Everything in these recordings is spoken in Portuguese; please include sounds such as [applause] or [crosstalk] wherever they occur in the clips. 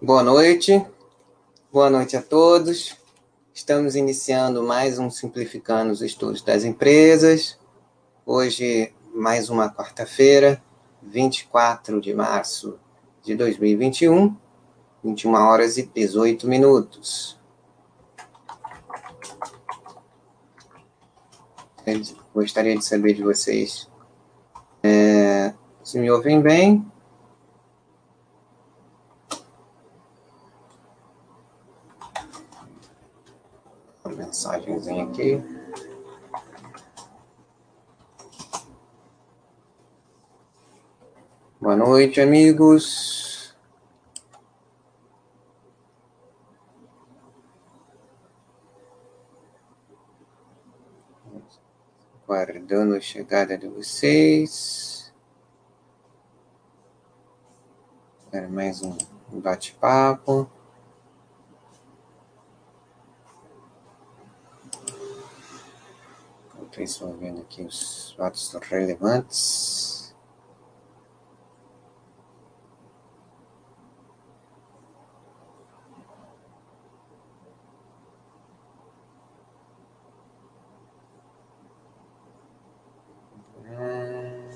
Boa noite, boa noite a todos. Estamos iniciando mais um Simplificando os Estudos das Empresas. Hoje, mais uma quarta-feira, 24 de março de 2021, 21 horas e 18 minutos. Eu gostaria de saber de vocês é, se me ouvem bem. Uma mensagenzinha aqui. Boa noite, amigos. Guardando a chegada de vocês. Para mais um bate-papo. Vou vendo aqui os fatos relevantes. Hum.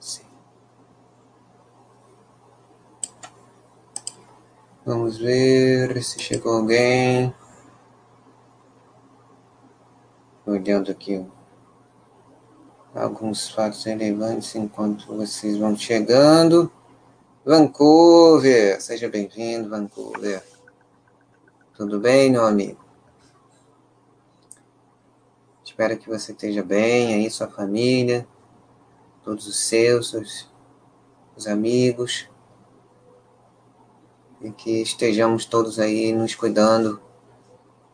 Sim. Vamos ver se chegou alguém. Olhando aqui alguns fatos relevantes enquanto vocês vão chegando. Vancouver, seja bem-vindo, Vancouver. Tudo bem, meu amigo? Espero que você esteja bem aí, sua família, todos os seus, seus, os amigos, e que estejamos todos aí nos cuidando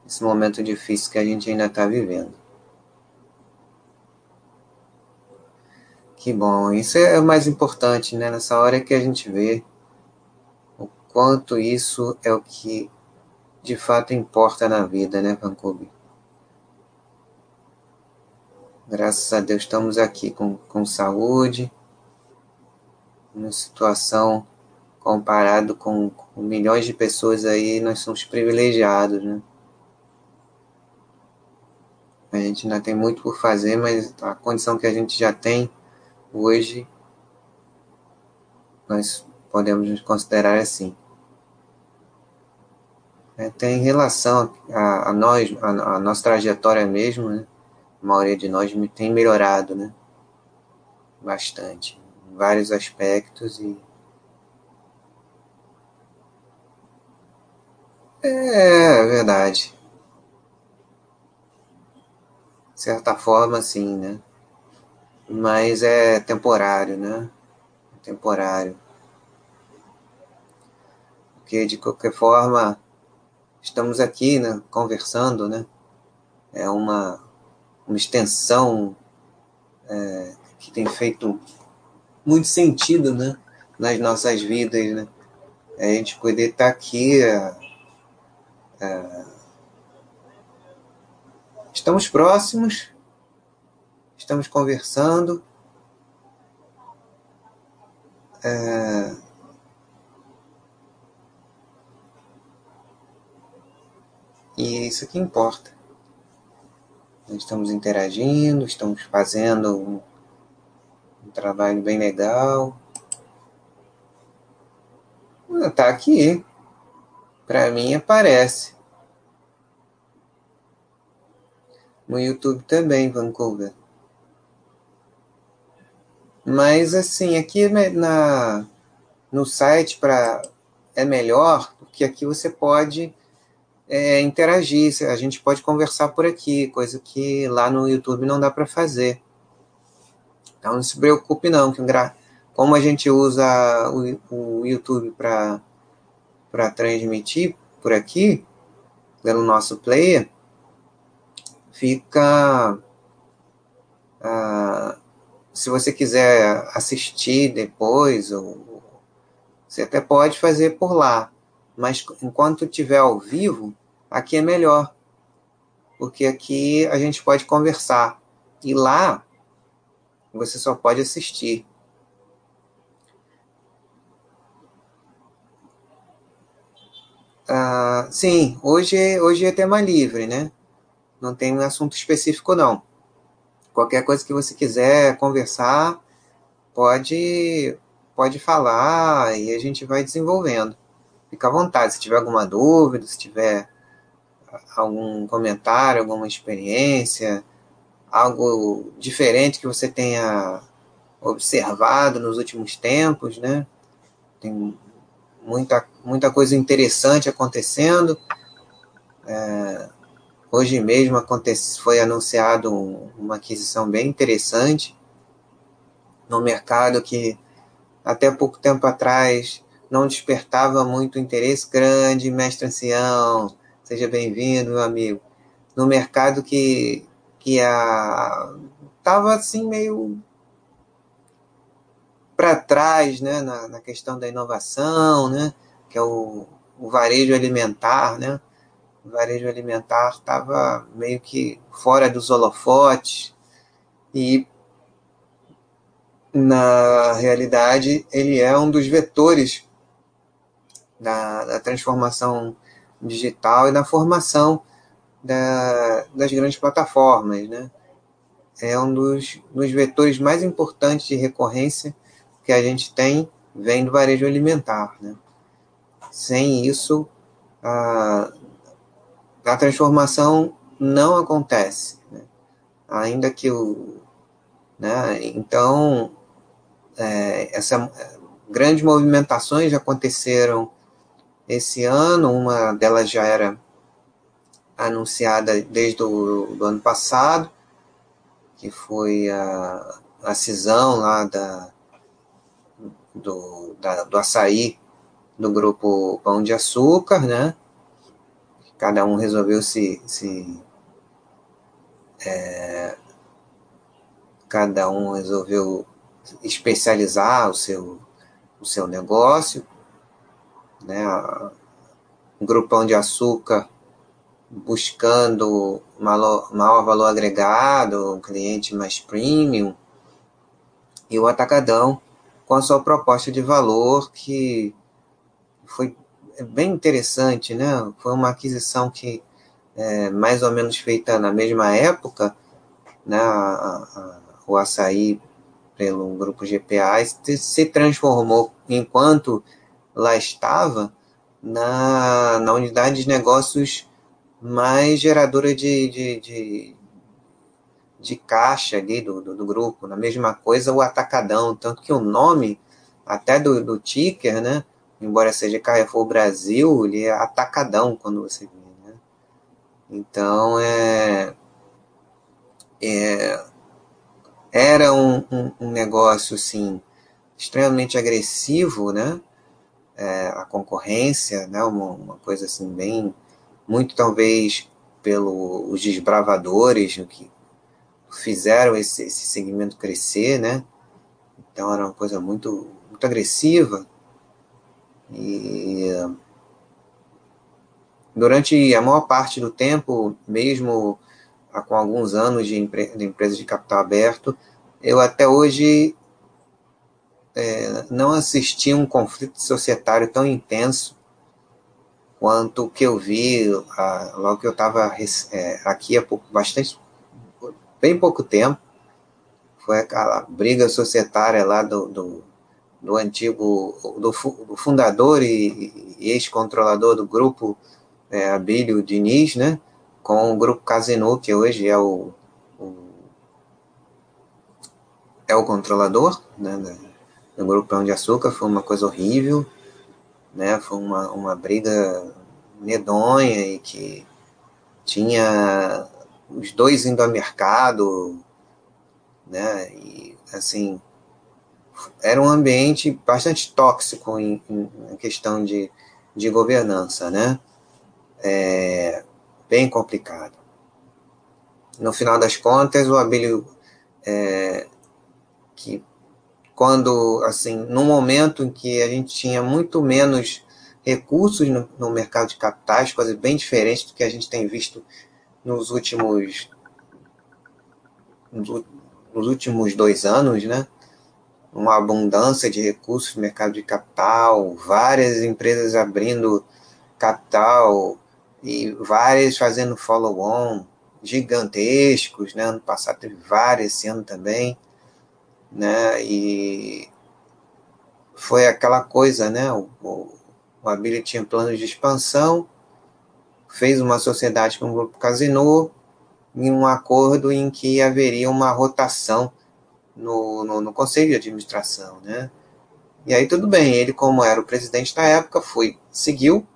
nesse momento difícil que a gente ainda está vivendo. Que bom, isso é o mais importante, né? Nessa hora que a gente vê o quanto isso é o que de fato importa na vida, né, Vancouver? Graças a Deus estamos aqui com, com saúde, numa situação comparado com, com milhões de pessoas aí, nós somos privilegiados, né? A gente ainda tem muito por fazer, mas a condição que a gente já tem hoje, nós podemos nos considerar assim. É, tem relação a, a nós, a, a, nossa trajetória mesmo, né? A maioria de nós tem melhorado, né? Bastante, em vários aspectos e É, é verdade. De certa forma, sim, né? Mas é temporário, né? É temporário. Porque, de qualquer forma, estamos aqui, né? Conversando, né? É uma, uma extensão é, que tem feito muito sentido, né? Nas nossas vidas, né? A gente poder estar aqui... É, é, estamos próximos, estamos conversando. É, e é isso que importa. Estamos interagindo, estamos fazendo um, um trabalho bem legal. Está aqui. Para mim aparece. No YouTube também, Vancouver. Mas assim, aqui na, no site para é melhor, porque aqui você pode é, interagir, a gente pode conversar por aqui, coisa que lá no YouTube não dá para fazer. Então não se preocupe não, que como a gente usa o, o YouTube para transmitir por aqui, pelo nosso player, fica. Uh, se você quiser assistir depois, ou, você até pode fazer por lá. Mas enquanto tiver ao vivo, aqui é melhor. porque aqui a gente pode conversar. E lá você só pode assistir. Ah, sim, hoje, hoje é tema livre, né? Não tem um assunto específico, não. Qualquer coisa que você quiser conversar, pode, pode falar e a gente vai desenvolvendo. Fica à vontade. Se tiver alguma dúvida, se tiver algum comentário, alguma experiência, algo diferente que você tenha observado nos últimos tempos, né? Tem muita, muita coisa interessante acontecendo. É, hoje mesmo foi anunciado uma aquisição bem interessante no mercado que até pouco tempo atrás não despertava muito interesse grande, mestre ancião, seja bem-vindo, meu amigo. No mercado que, que estava assim meio para trás né, na, na, questão da inovação, né, que é o, o varejo alimentar. Né? O varejo alimentar estava meio que fora dos holofotes e, na realidade, ele é um dos vetores da, da transformação digital e da formação da, das grandes plataformas. Né? É um dos, dos vetores mais importantes de recorrência que a gente tem vem do varejo alimentar. Né? Sem isso, a transformação não acontece. Né? Ainda que o. Né? Então, é, essa, grandes movimentações aconteceram esse ano, uma delas já era anunciada desde o do ano passado, que foi a, a cisão lá da, do, da, do açaí do grupo Pão de Açúcar, né? Cada um resolveu se. se é, cada um resolveu especializar o seu, o seu negócio. Né? O grupo Pão de Açúcar buscando maior valor agregado, um cliente mais premium, e o Atacadão com a sua proposta de valor, que foi bem interessante, né? Foi uma aquisição que é mais ou menos feita na mesma época, né? O açaí pelo grupo GPA se transformou, enquanto lá estava, na, na unidade de negócios mais geradora de, de, de, de caixa ali do, do, do, grupo. Na mesma coisa, o Atacadão. Tanto que o nome, até do, do ticker, né? Embora seja Carrefour Brasil, ele é Atacadão quando você vê, né? Então, é, é era um, um, um, negócio, assim, extremamente agressivo, né? É, a concorrência, né? Uma, uma coisa, assim, bem muito talvez pelos desbravadores que fizeram esse, esse segmento crescer, né? Então era uma coisa muito, muito agressiva. E durante a maior parte do tempo, mesmo com alguns anos de, empre de empresa de capital aberto, eu até hoje é, não assisti um conflito societário tão intenso quanto que eu vi ah, logo que eu estava é, aqui há pouco, bastante, bem pouco tempo, foi aquela briga societária lá do, do, do antigo, do, do, fundador e, e ex-controlador do grupo é, Abílio Diniz, né, com o grupo Casino, que hoje é o, o é o controlador né, do grupo Pão de Açúcar, foi uma coisa horrível, né? Foi uma, uma briga medonha e que tinha os dois indo ao mercado, né? E assim era um ambiente bastante tóxico em, em, questão de, de governança, né? É, bem complicado. No final das contas, o Abílio, é, que quando, assim, no momento em que a gente tinha muito menos recursos no, no, mercado de capitais, coisa bem diferente do que a gente tem visto nos últimos nos últimos dois anos, né? Uma abundância de recursos mercado de capital, várias empresas abrindo capital e várias fazendo follow-on gigantescos, né? Ano passado teve várias, esse ano também, né? E foi aquela coisa, né? O, o, o tinha planos de expansão, fez uma sociedade com o grupo Casino, em um acordo em que haveria uma rotação no, no, no, conselho de administração, né? E aí tudo bem, ele como era o presidente da época, foi, seguiu,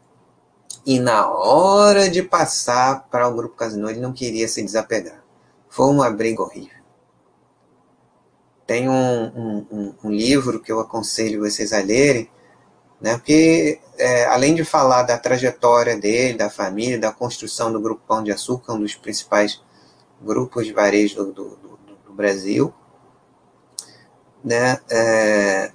e na hora de passar para o grupo Casino, ele não queria se desapegar. Foi uma briga horrível. Tem um, um, um livro que eu aconselho vocês a lerem, né? Porque é, além de falar da trajetória dele, da família, da construção do Grupo Pão de Açúcar, um dos principais grupos de varejo do, do, do, do Brasil, né? É,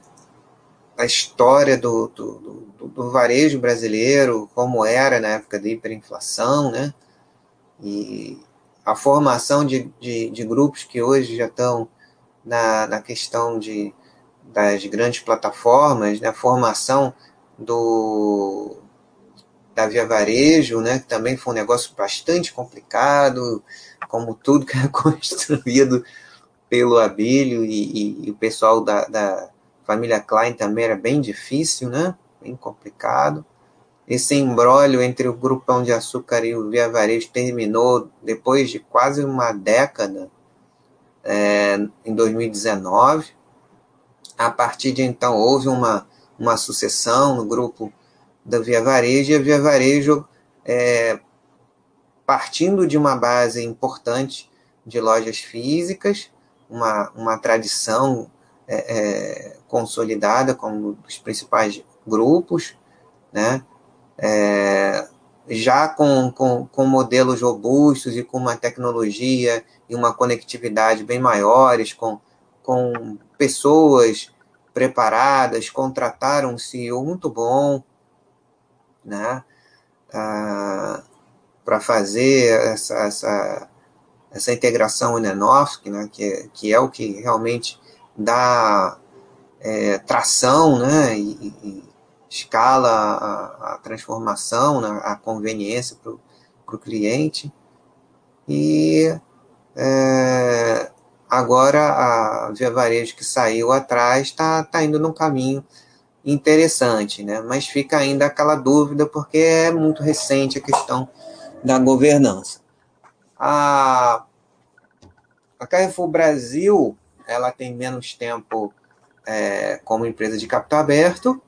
a história do, do, do, varejo brasileiro, como era na época da hiperinflação, né? E a formação de, de, de grupos que hoje já estão na, na questão de, das grandes plataformas, né? a formação do, da Via Varejo, né? que também foi um negócio bastante complicado, como tudo que é [laughs] construído pelo Abílio e, e, e o pessoal da, da, família Klein também era bem difícil, né? bem complicado. Esse embrólio entre o Grupão de Açúcar e o Via Varejo terminou depois de quase uma década, é, em 2019. A partir de então, houve uma, uma sucessão no grupo da Via Varejo, e a Via Varejo, é, partindo de uma base importante de lojas físicas, uma, uma tradição é, é, consolidada como dos principais grupos, né? É, já com, com, com modelos robustos e com uma tecnologia e uma conectividade bem maiores, com, com pessoas preparadas, contrataram um CEO muito bom, né? Ah, para fazer essa, essa, essa integração in-and-off, né? que, que é o que realmente dá é, tração né? e, e escala a, a transformação, né, a conveniência para o cliente. E é, agora a Via Varejo que saiu atrás está tá indo num caminho interessante, né? mas fica ainda aquela dúvida porque é muito recente a questão da governança. A, a Carrefour Brasil ela tem menos tempo é, como empresa de capital aberto,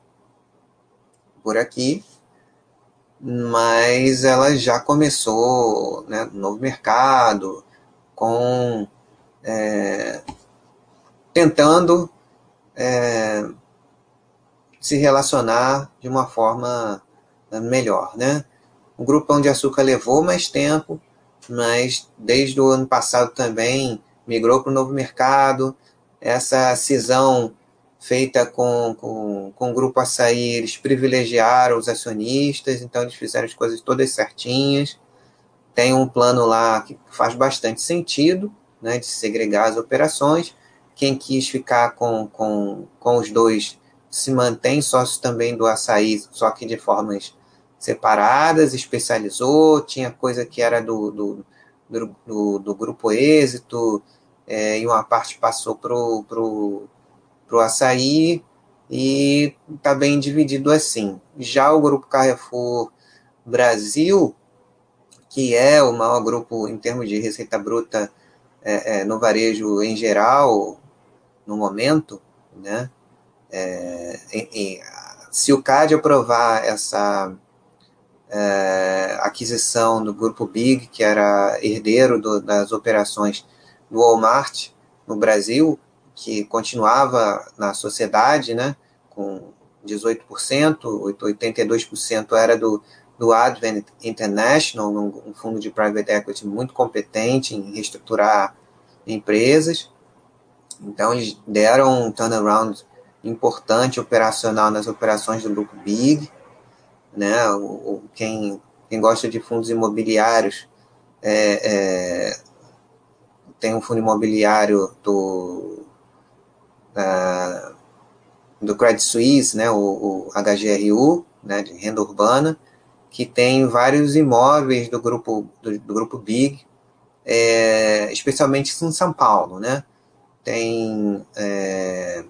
por aqui, mas ela já começou né, no novo mercado, com é, tentando é, se relacionar de uma forma melhor, né? O Grupão de Açúcar levou mais tempo, mas desde o ano passado também migrou para o novo mercado. Essa cisão feita com, com, com o Grupo Açaí, eles privilegiaram os acionistas, então eles fizeram as coisas todas certinhas. Tem um plano lá que faz bastante sentido, né, de segregar as operações. Quem quis ficar com, com, com os dois se mantém sócio também do açaí, só que de formas separadas, especializou, tinha coisa que era do, do, do, do, do grupo êxito, é, e uma parte passou para o para o açaí e está bem dividido assim. Já o grupo Carrefour Brasil, que é o maior grupo em termos de receita bruta é, é, no varejo em geral, no momento, né? É, e, e, se o CAD aprovar essa é, aquisição do grupo Big, que era herdeiro do, das operações do Walmart no Brasil, que continuava na sociedade, né, com 18%, 82% era do, do Advent International, um fundo de private equity muito competente em reestruturar empresas. Então, eles deram um turnaround importante operacional nas operações do grupo Big. Né? O, o quem, quem gosta de fundos imobiliários é, é, tem um fundo imobiliário do, do Credit Suisse, né, o, o HGRU, né, de renda urbana, que tem vários imóveis do grupo, do, do grupo Big, é, especialmente em São Paulo, né? Tem, é,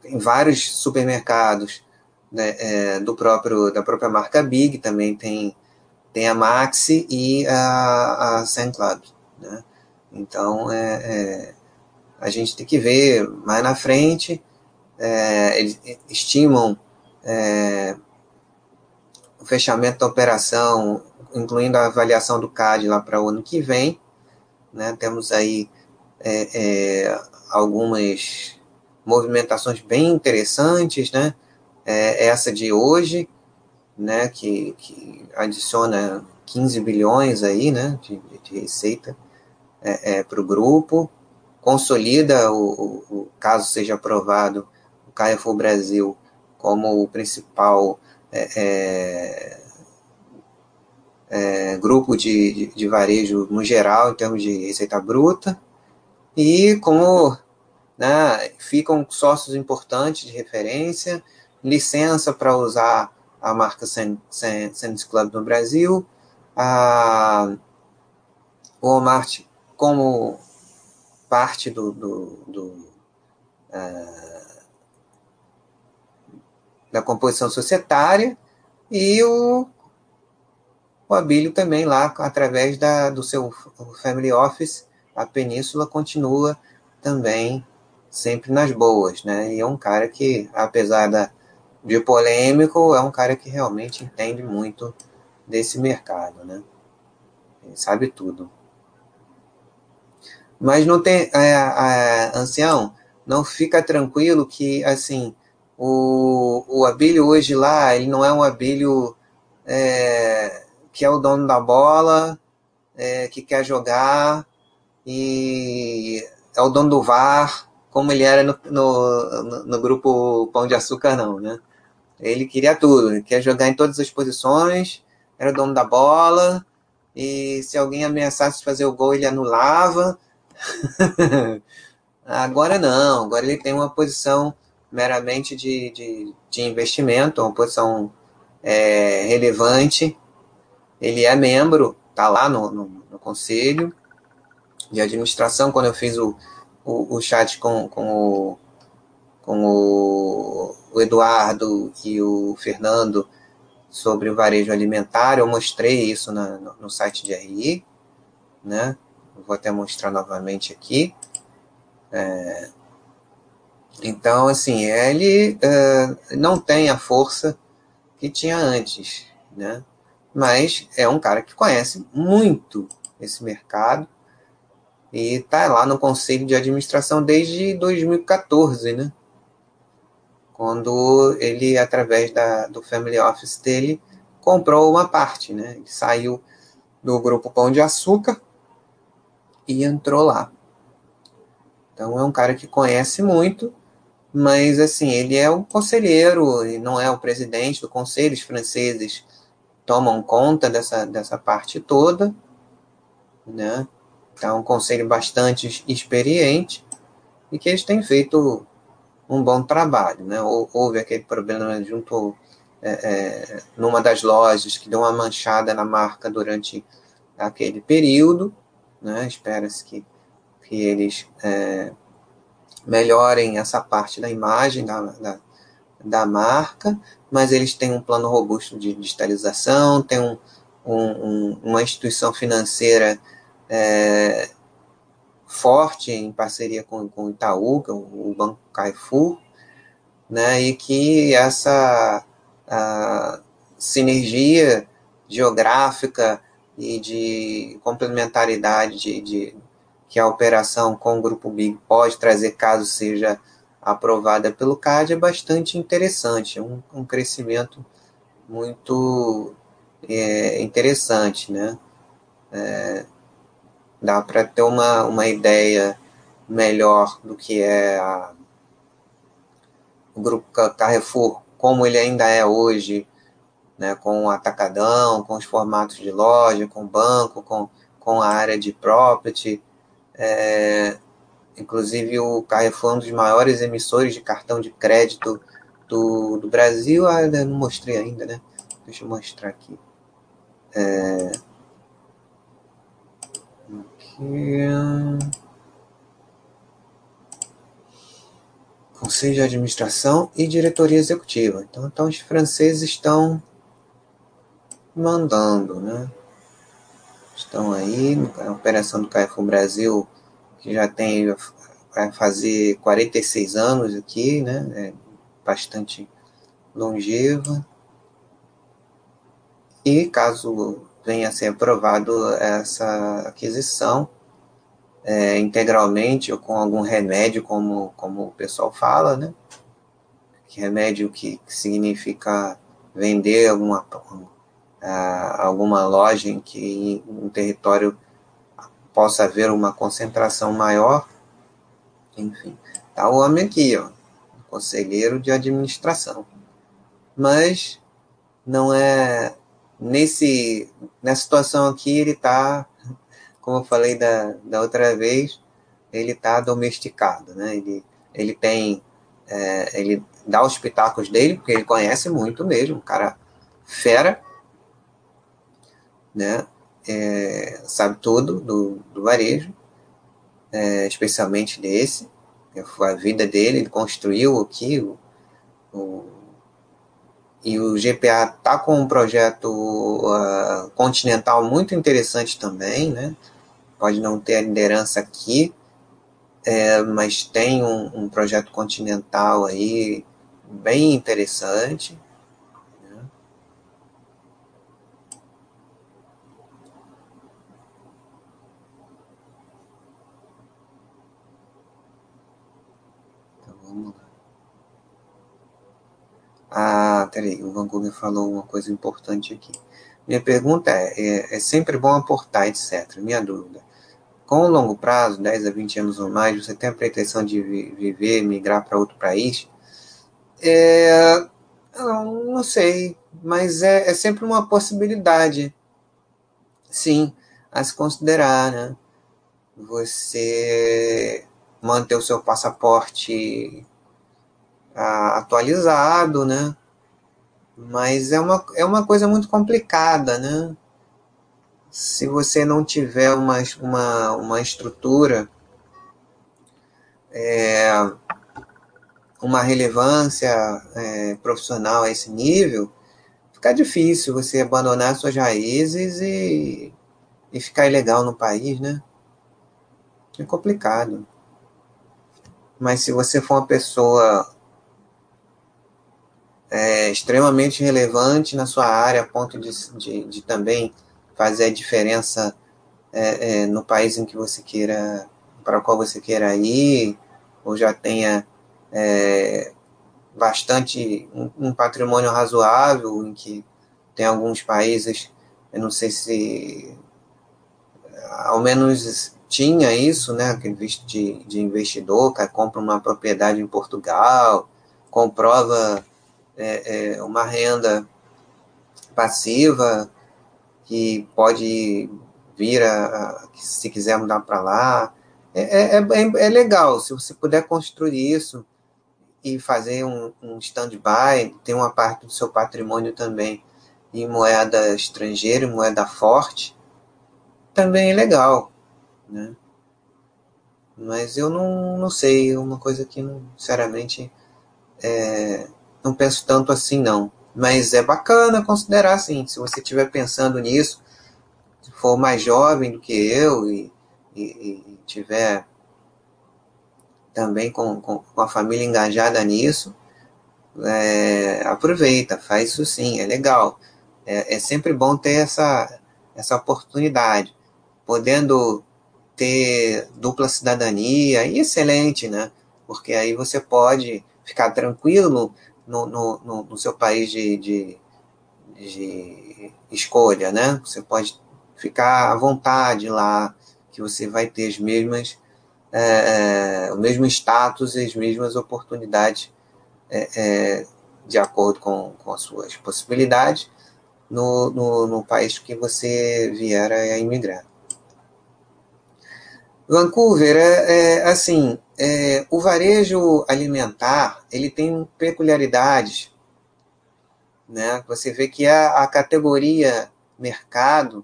tem vários supermercados né, é, do próprio da própria marca Big, também tem tem a Maxi e a, a Sun né? Então é, é, a gente tem que ver mais na frente. É, eles estimam é, o fechamento da operação, incluindo a avaliação do CAD lá para o ano que vem. Né? Temos aí é, algumas movimentações bem interessantes, né? É, essa de hoje, né? Que, que adiciona 15 bilhões aí, né? De, de receita é, é para o grupo, consolida o, o, caso seja aprovado o Carrefour Brasil como o principal é, é, é, grupo de, de, de, varejo no geral, em termos de receita bruta, e como né, ficam sócios importantes de referência, licença para usar a marca Sands Club no Brasil, a Walmart como parte do, do, do uh, da composição societária, e o, o Abílio também lá, através da, do seu family office, a Península continua também sempre nas boas, né? E é um cara que, apesar da, de polêmico, é um cara que realmente entende muito desse mercado, né? Ele sabe tudo. Mas não tem, é, é, ancião, não fica tranquilo que, assim, o, o Abílio hoje lá, ele não é um Abílio é, que é o dono da bola, é, que quer jogar e é o dono do VAR, como ele era no, no, no, no grupo Pão de Açúcar, não, né? Ele queria tudo, ele quer jogar em todas as posições, era o dono da bola, e se alguém ameaçasse fazer o gol, ele anulava. [laughs] agora não, agora ele tem uma posição meramente de, de, de investimento, uma posição é, relevante. Ele é membro, está lá no, no, no, conselho de administração. Quando eu fiz o, o, o chat com, com, o, com o, Eduardo e o Fernando sobre o varejo alimentar, eu mostrei isso na, no, site de RI, né? Vou até mostrar novamente aqui. É, então, assim, ele uh, não tem a força que tinha antes, né? Mas é um cara que conhece muito esse mercado e está lá no conselho de administração desde 2014, né? Quando ele, através da, do family office dele, comprou uma parte, né? Ele saiu do grupo Pão de Açúcar e entrou lá. Então é um cara que conhece muito mas assim, ele é o conselheiro e não é o presidente do conselho. Os franceses tomam conta dessa, dessa parte toda, né? Então, é um conselho bastante experiente e que eles têm feito um bom trabalho, né? Houve aquele problema junto é, é, numa das lojas que deu uma manchada na marca durante aquele período, né? Espera-se que, que eles é, melhorem essa parte da imagem da, da, da marca, mas eles têm um plano robusto de digitalização, tem um, um, uma instituição financeira é, forte em parceria com, com o Itaú, que é o, Banco Carrefour, né, e que essa sinergia geográfica e de complementaridade de, de, que a operação com o Grupo Big pode trazer caso seja aprovada pelo CAD é bastante interessante, um, um crescimento muito é, interessante, né? É, dá para ter uma, uma ideia melhor do que é a, o Grupo Carrefour, como ele ainda é hoje, né, com o atacadão, com os formatos de loja, com banco, com, com a área de property. É, inclusive, o Carrefour é um dos maiores emissores de cartão de crédito do, do Brasil. Ah, não mostrei ainda, né? Deixa eu mostrar aqui. É. Conselho de Administração e Diretoria Executiva. Então, então os franceses estão mandando, né? Estão aí, a operação do Carrefour Brasil, que já tem, vai fazer 46 anos aqui, né? É bastante longeva. E caso venha a ser aprovado essa aquisição, é, integralmente ou com algum remédio, como, como o pessoal fala, né? Que remédio que, que significa vender alguma, alguma loja em que um território possa haver uma concentração maior. Enfim, tá o homem aqui, ó, conselheiro de administração. Mas não é nesse nessa situação aqui ele está como eu falei da, da outra vez, ele está domesticado, né? Ele, ele tem, é, ele dá os pitacos dele, porque ele conhece muito mesmo, um cara fera, né? É, sabe tudo do, do varejo, é, especialmente desse, a vida dele, ele construiu aqui o, o e o GPA está com um projeto uh, continental muito interessante também, né? pode não ter a liderança aqui, é, mas tem um, um, projeto continental aí bem interessante. Né? Então vamos lá. Ah, peraí, o Vancouver falou uma coisa importante aqui. Minha pergunta é, é, é sempre bom aportar, etc. Minha dúvida com o longo prazo, 10 a 20 anos ou mais, você tem a pretensão de viver, migrar para outro país? É, não sei, mas é, é sempre uma possibilidade, sim, a se considerar, né? Você manter o seu passaporte atualizado, né? Mas é uma, é uma coisa muito complicada, né? se você não tiver uma, uma, uma estrutura, é, uma relevância é, profissional a esse nível, fica difícil você abandonar suas raízes e, e ficar ilegal no país, né? É complicado. Mas se você for uma pessoa é, extremamente relevante na sua área, a ponto de, de, de também fazer a diferença é, é, no país em que você queira, para qual você queira ir, ou já tenha é, bastante, um, um, patrimônio razoável, em que tem alguns países, eu não sei se ao menos tinha isso, né, de, de investidor, que compra uma propriedade em Portugal, comprova é, é, uma renda passiva que pode vir a, a se quiser mudar para lá. É, é, é, é, legal, se você puder construir isso e fazer um, um stand-by, ter uma parte do seu patrimônio também em moeda estrangeira, moeda forte, também é legal, né? Mas eu não, não sei, é uma coisa que, sinceramente, é, não penso tanto assim, não. Mas é bacana considerar, assim, se você estiver pensando nisso, se for mais jovem do que eu e, e, e tiver também com, com, com, a família engajada nisso, é, aproveita, faz isso sim, é legal. É, é sempre bom ter essa, essa oportunidade. Podendo ter dupla cidadania, excelente, né? Porque aí você pode ficar tranquilo no, no, no, seu país de, de, de escolha, né? Você pode ficar à vontade lá, que você vai ter as mesmas, é, é, o mesmo status e as mesmas oportunidades é, é, de acordo com, com as suas possibilidades, no, no, no país que você vier a imigrar. Vancouver é, é assim, é, o varejo alimentar ele tem peculiaridades, né? Você vê que a, a categoria mercado,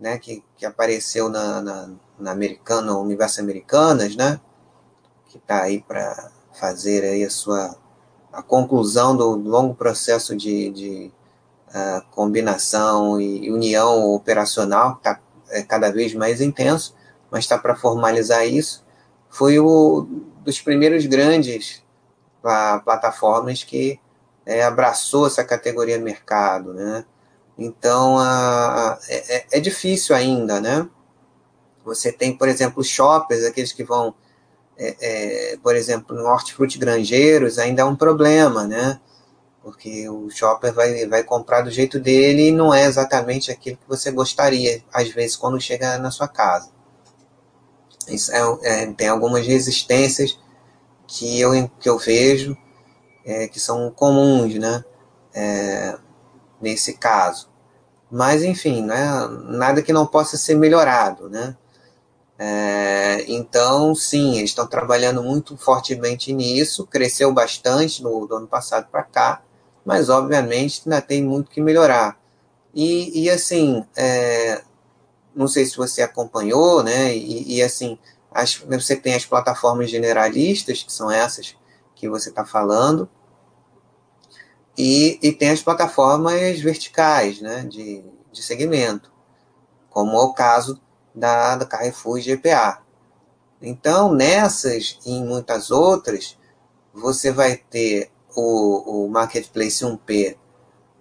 né, que, que apareceu na, na, na Americana, Universo Americanas, né, que está aí para fazer aí a sua a conclusão do longo processo de, de uh, combinação e união operacional, que está é, cada vez mais intenso mas está para formalizar isso, foi o dos primeiros grandes plataformas que é, abraçou essa categoria mercado, né? Então, a, a, é, é, é, difícil ainda, né? Você tem, por exemplo, shoppers, aqueles que vão, é, é, por exemplo, no hortifruti granjeiros, ainda é um problema, né? Porque o shopper vai, vai comprar do jeito dele e não é exatamente aquilo que você gostaria, às vezes, quando chega na sua casa. Isso é, é, tem algumas resistências que eu, que eu vejo é, que são comuns, né? É, nesse caso. Mas, enfim, né, nada que não possa ser melhorado, né? É, então, sim, eles estão trabalhando muito fortemente nisso, cresceu bastante no, do ano passado para cá, mas, obviamente, ainda tem muito que melhorar. E, e assim, é, não sei se você acompanhou, né? E, e assim, as, você tem as plataformas generalistas, que são essas que você está falando, e, e tem as plataformas verticais, né? De, de segmento, como é o caso da, da Carrefour GPA. Então, nessas e em muitas outras, você vai ter o, o Marketplace 1P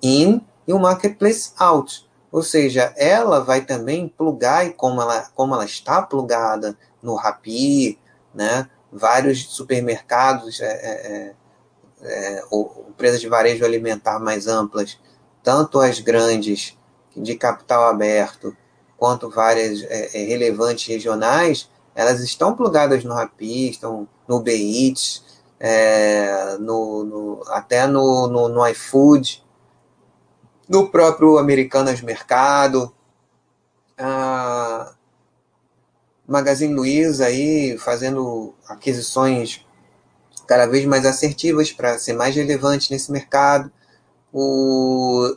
in e o Marketplace out. Ou seja, ela vai também plugar, e como ela, como ela está plugada no Rapi, né, vários supermercados, é, é, é, ou empresas de varejo alimentar mais amplas, tanto as grandes de capital aberto, quanto várias é, é, relevantes regionais, elas estão plugadas no Rapi, estão no Beats, é, no, no, até no, no, no iFood, no próprio Americanas Mercado, a Magazine Luiza aí fazendo aquisições cada vez mais assertivas para ser mais relevante nesse mercado. O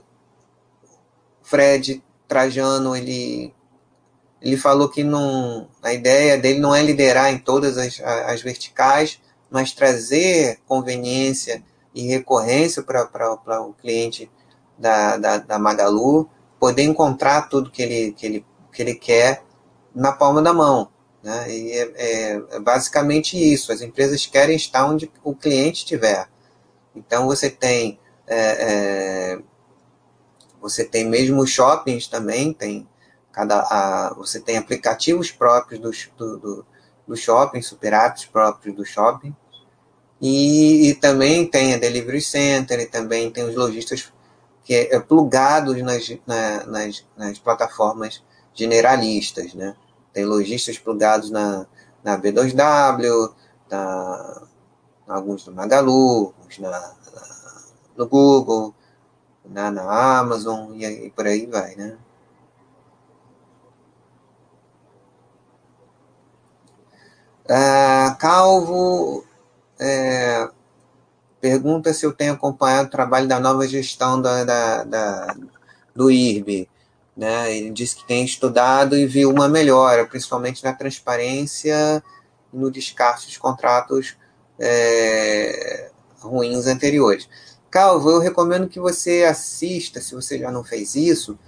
Fred Trajano, ele, ele falou que não, a ideia dele não é liderar em todas as, as verticais, mas trazer conveniência e recorrência para o cliente da, da, da Magalu, poder encontrar tudo que ele, que ele, que ele quer na palma da mão. Né? E é, é, é basicamente isso. As empresas querem estar onde o cliente estiver. Então você tem é, é, você tem mesmo shoppings também, tem cada a, você tem aplicativos próprios do, do, do shopping, super apps próprios do shopping. E, e, também tem a Delivery Center, e também tem os lojistas que é, é plugados nas, na, nas, nas plataformas generalistas, né? Tem lojistas plugados na, na B2W, na, alguns no Magalu, na, na, no Google, na, na Amazon e, e por aí vai, né? Ah, Calvo é, pergunta se eu tenho acompanhado o trabalho da nova gestão da, da, da do IRB. Né? Ele disse que tem estudado e viu uma melhora, principalmente na transparência e no descarte de contratos é, ruins anteriores. Calvo, eu recomendo que você assista, se você já não fez isso,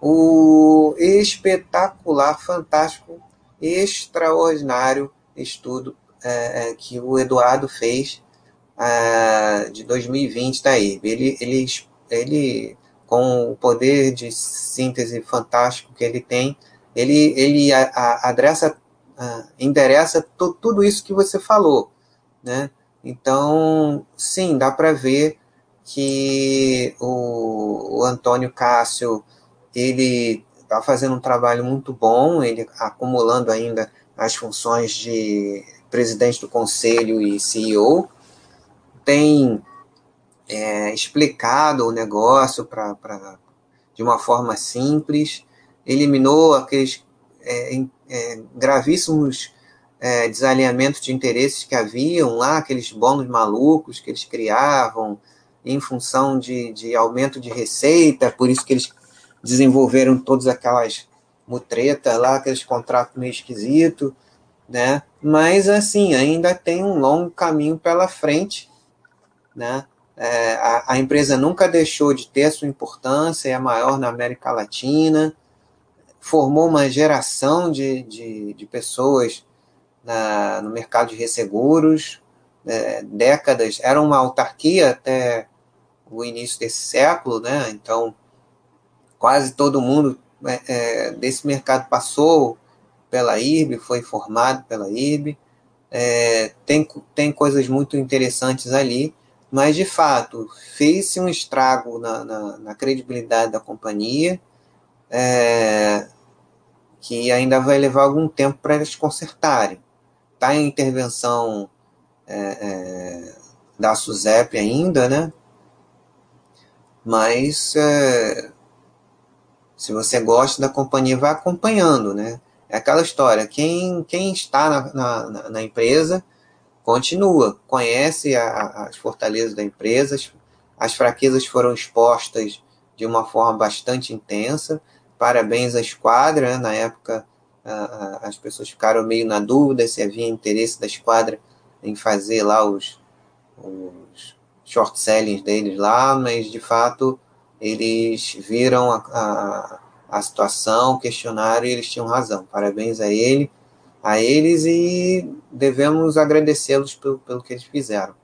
o espetacular, fantástico, extraordinário estudo é, é que o Eduardo fez de 2020 da IRB. Ele, ele, ele, com o poder de síntese fantástico que ele tem, ele, ele a, a, adressa, endereça tudo isso que você falou, né? Então, sim, dá para ver que o, o Antônio Cássio ele está fazendo um trabalho muito bom, ele acumulando ainda as funções de presidente do conselho e CEO, tem é, explicado o negócio para de uma forma simples, eliminou aqueles é, é, gravíssimos é, desalinhamentos de interesses que haviam lá, aqueles bônus malucos que eles criavam em função de, de aumento de receita, por isso que eles desenvolveram todas aquelas mutretas lá, aqueles contratos meio esquisitos, né? Mas, assim, ainda tem um longo caminho pela frente, né? É, a, a, empresa nunca deixou de ter sua importância, é a maior na América Latina, formou uma geração de, de, de pessoas na, no mercado de resseguros, é, décadas, era uma autarquia até o início desse século, né? Então, quase todo mundo é, é desse mercado passou pela IRB, foi formado pela IRB, é, tem, tem coisas muito interessantes ali, mas de fato fez-se um estrago na, na, na, credibilidade da companhia, é, que ainda vai levar algum tempo para eles consertarem. Está em intervenção é, é, da SUSEP ainda, né? Mas é, se você gosta da companhia, vai acompanhando, né? É aquela história, quem, quem está na, na, na empresa continua, conhece a, as fortalezas da empresa, as fraquezas foram expostas de uma forma bastante intensa. Parabéns à esquadra, né? na época as pessoas ficaram meio na dúvida se havia interesse da esquadra em fazer lá os, os short sellings deles lá, mas de fato eles viram a, a a situação, questionaram e eles tinham razão. Parabéns a ele, a eles e devemos agradecê-los pelo, pelo que eles fizeram.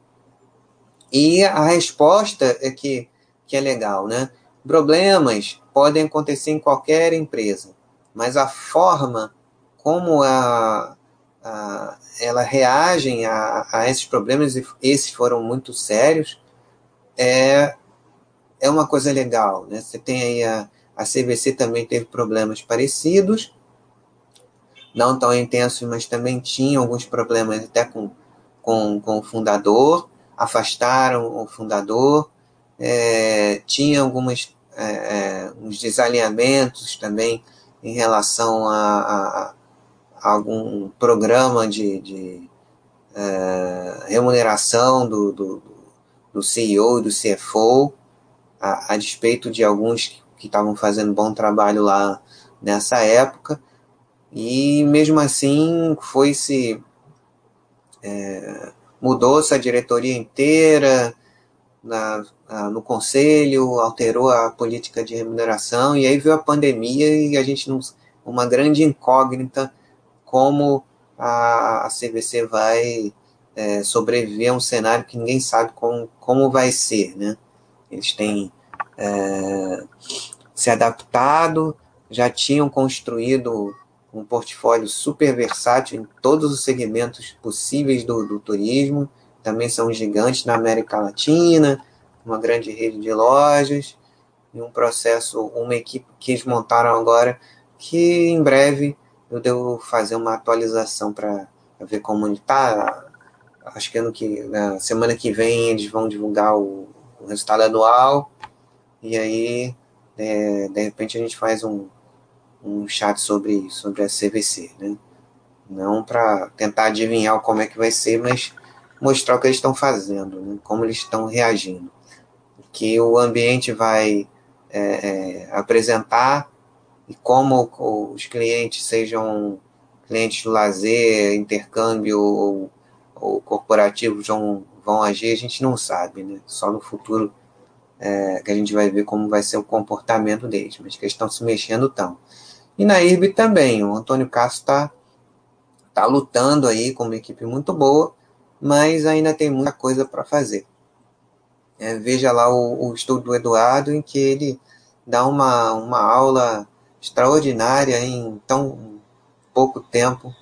E a resposta é que, que é legal, né? Problemas podem acontecer em qualquer empresa, mas a forma como a, a, ela reagem a, a esses problemas, e esses foram muito sérios, é, é uma coisa legal, né? Você tem aí a, a CVC também teve problemas parecidos, não tão intensos, mas também tinha alguns problemas até com, com, com o fundador, afastaram o fundador, é, tinha algumas é, é, uns desalinhamentos também em relação a, a, a algum programa de, de é, remuneração do, do, do CEO e do CFO, a, a despeito de alguns que estavam fazendo bom trabalho lá nessa época, e mesmo assim foi-se. É, mudou-se a diretoria inteira na, no conselho, alterou a política de remuneração, e aí veio a pandemia e a gente não. uma grande incógnita como a, a CVC vai é, sobreviver a um cenário que ninguém sabe como, como vai ser, né? Eles têm é, se adaptado, já tinham construído um portfólio super versátil em todos os segmentos possíveis do, do turismo, também são gigantes na América Latina, uma grande rede de lojas, e um processo, uma equipe que eles montaram agora, que em breve eu devo fazer uma atualização para ver como está. Acho que ano que, na semana que vem eles vão divulgar o, o resultado anual, e aí é, de repente a gente faz um, um chat sobre, sobre a CVC, né? Não para tentar adivinhar como é que vai ser, mas mostrar o que eles estão fazendo, né? como eles estão reagindo. Que o ambiente vai é, é, apresentar e como os clientes sejam clientes de lazer, intercâmbio ou, ou corporativos vão, vão agir, a gente não sabe, né? Só no futuro é, que a gente vai ver como vai ser o comportamento deles, mas que eles estão se mexendo tão. E na IRB também, o Antônio Castro está tá lutando aí com uma equipe muito boa, mas ainda tem muita coisa para fazer. É, veja lá o, o, estudo do Eduardo, em que ele dá uma, uma aula extraordinária em tão pouco tempo,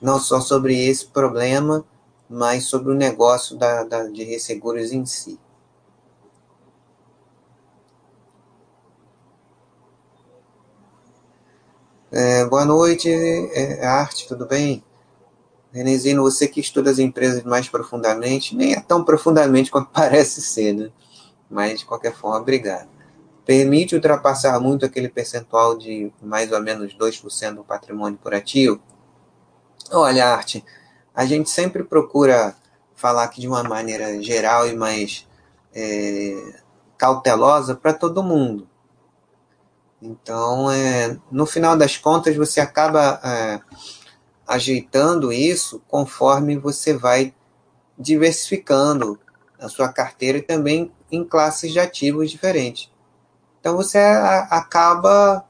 não só sobre esse problema, mas sobre o negócio da, da de resseguros em si. É, boa noite, é, é, Arte, tudo bem? Renezino, você que estuda as empresas mais profundamente, nem é tão profundamente [laughs] quanto parece ser, né? Mas, de qualquer forma, obrigado. permite ultrapassar muito aquele percentual de mais ou menos 2% do patrimônio por ativo? Olha, Arte, a gente sempre procura falar aqui de uma maneira geral e mais é, cautelosa para todo mundo. Então, é, no final das contas, você acaba é, ajeitando isso conforme você vai diversificando a sua carteira e também em classes de ativos diferentes. Então, você acaba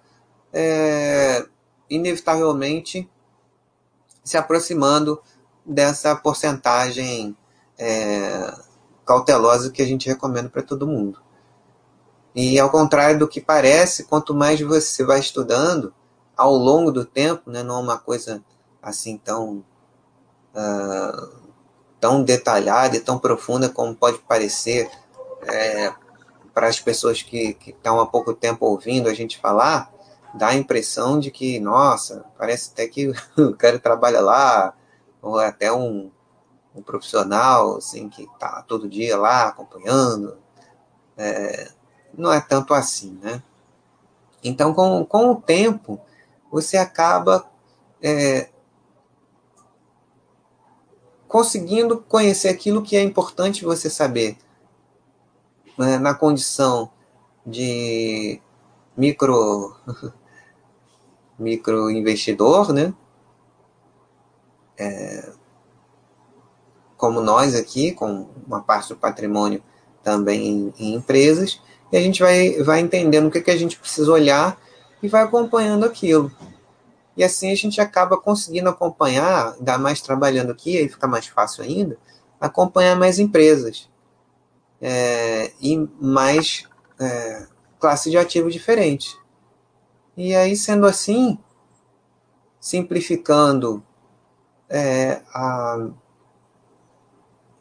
é, inevitavelmente se aproximando dessa porcentagem é, cautelosa que a gente recomenda para todo mundo. E ao contrário do que parece, quanto mais você vai estudando ao longo do tempo, né, não é uma coisa assim tão uh, tão detalhada e tão profunda como pode parecer é, para as pessoas que, estão há pouco tempo ouvindo a gente falar, dá a impressão de que, nossa, parece até que [laughs] o cara trabalha lá, ou é até um, um profissional, assim, que está todo dia lá acompanhando. É, não é tanto assim, né? Então, com, com o tempo, você acaba é, conseguindo conhecer aquilo que é importante você saber né, na condição de micro [laughs] micro investidor, né? É, como nós aqui, com uma parte do patrimônio também em, em empresas, e a gente vai, vai entendendo o que, que a gente precisa olhar e vai acompanhando aquilo. E assim a gente acaba conseguindo acompanhar, ainda mais trabalhando aqui, aí fica mais fácil ainda, acompanhar mais empresas é, e mais é, classes de ativos diferentes. E aí, sendo assim, simplificando é, a,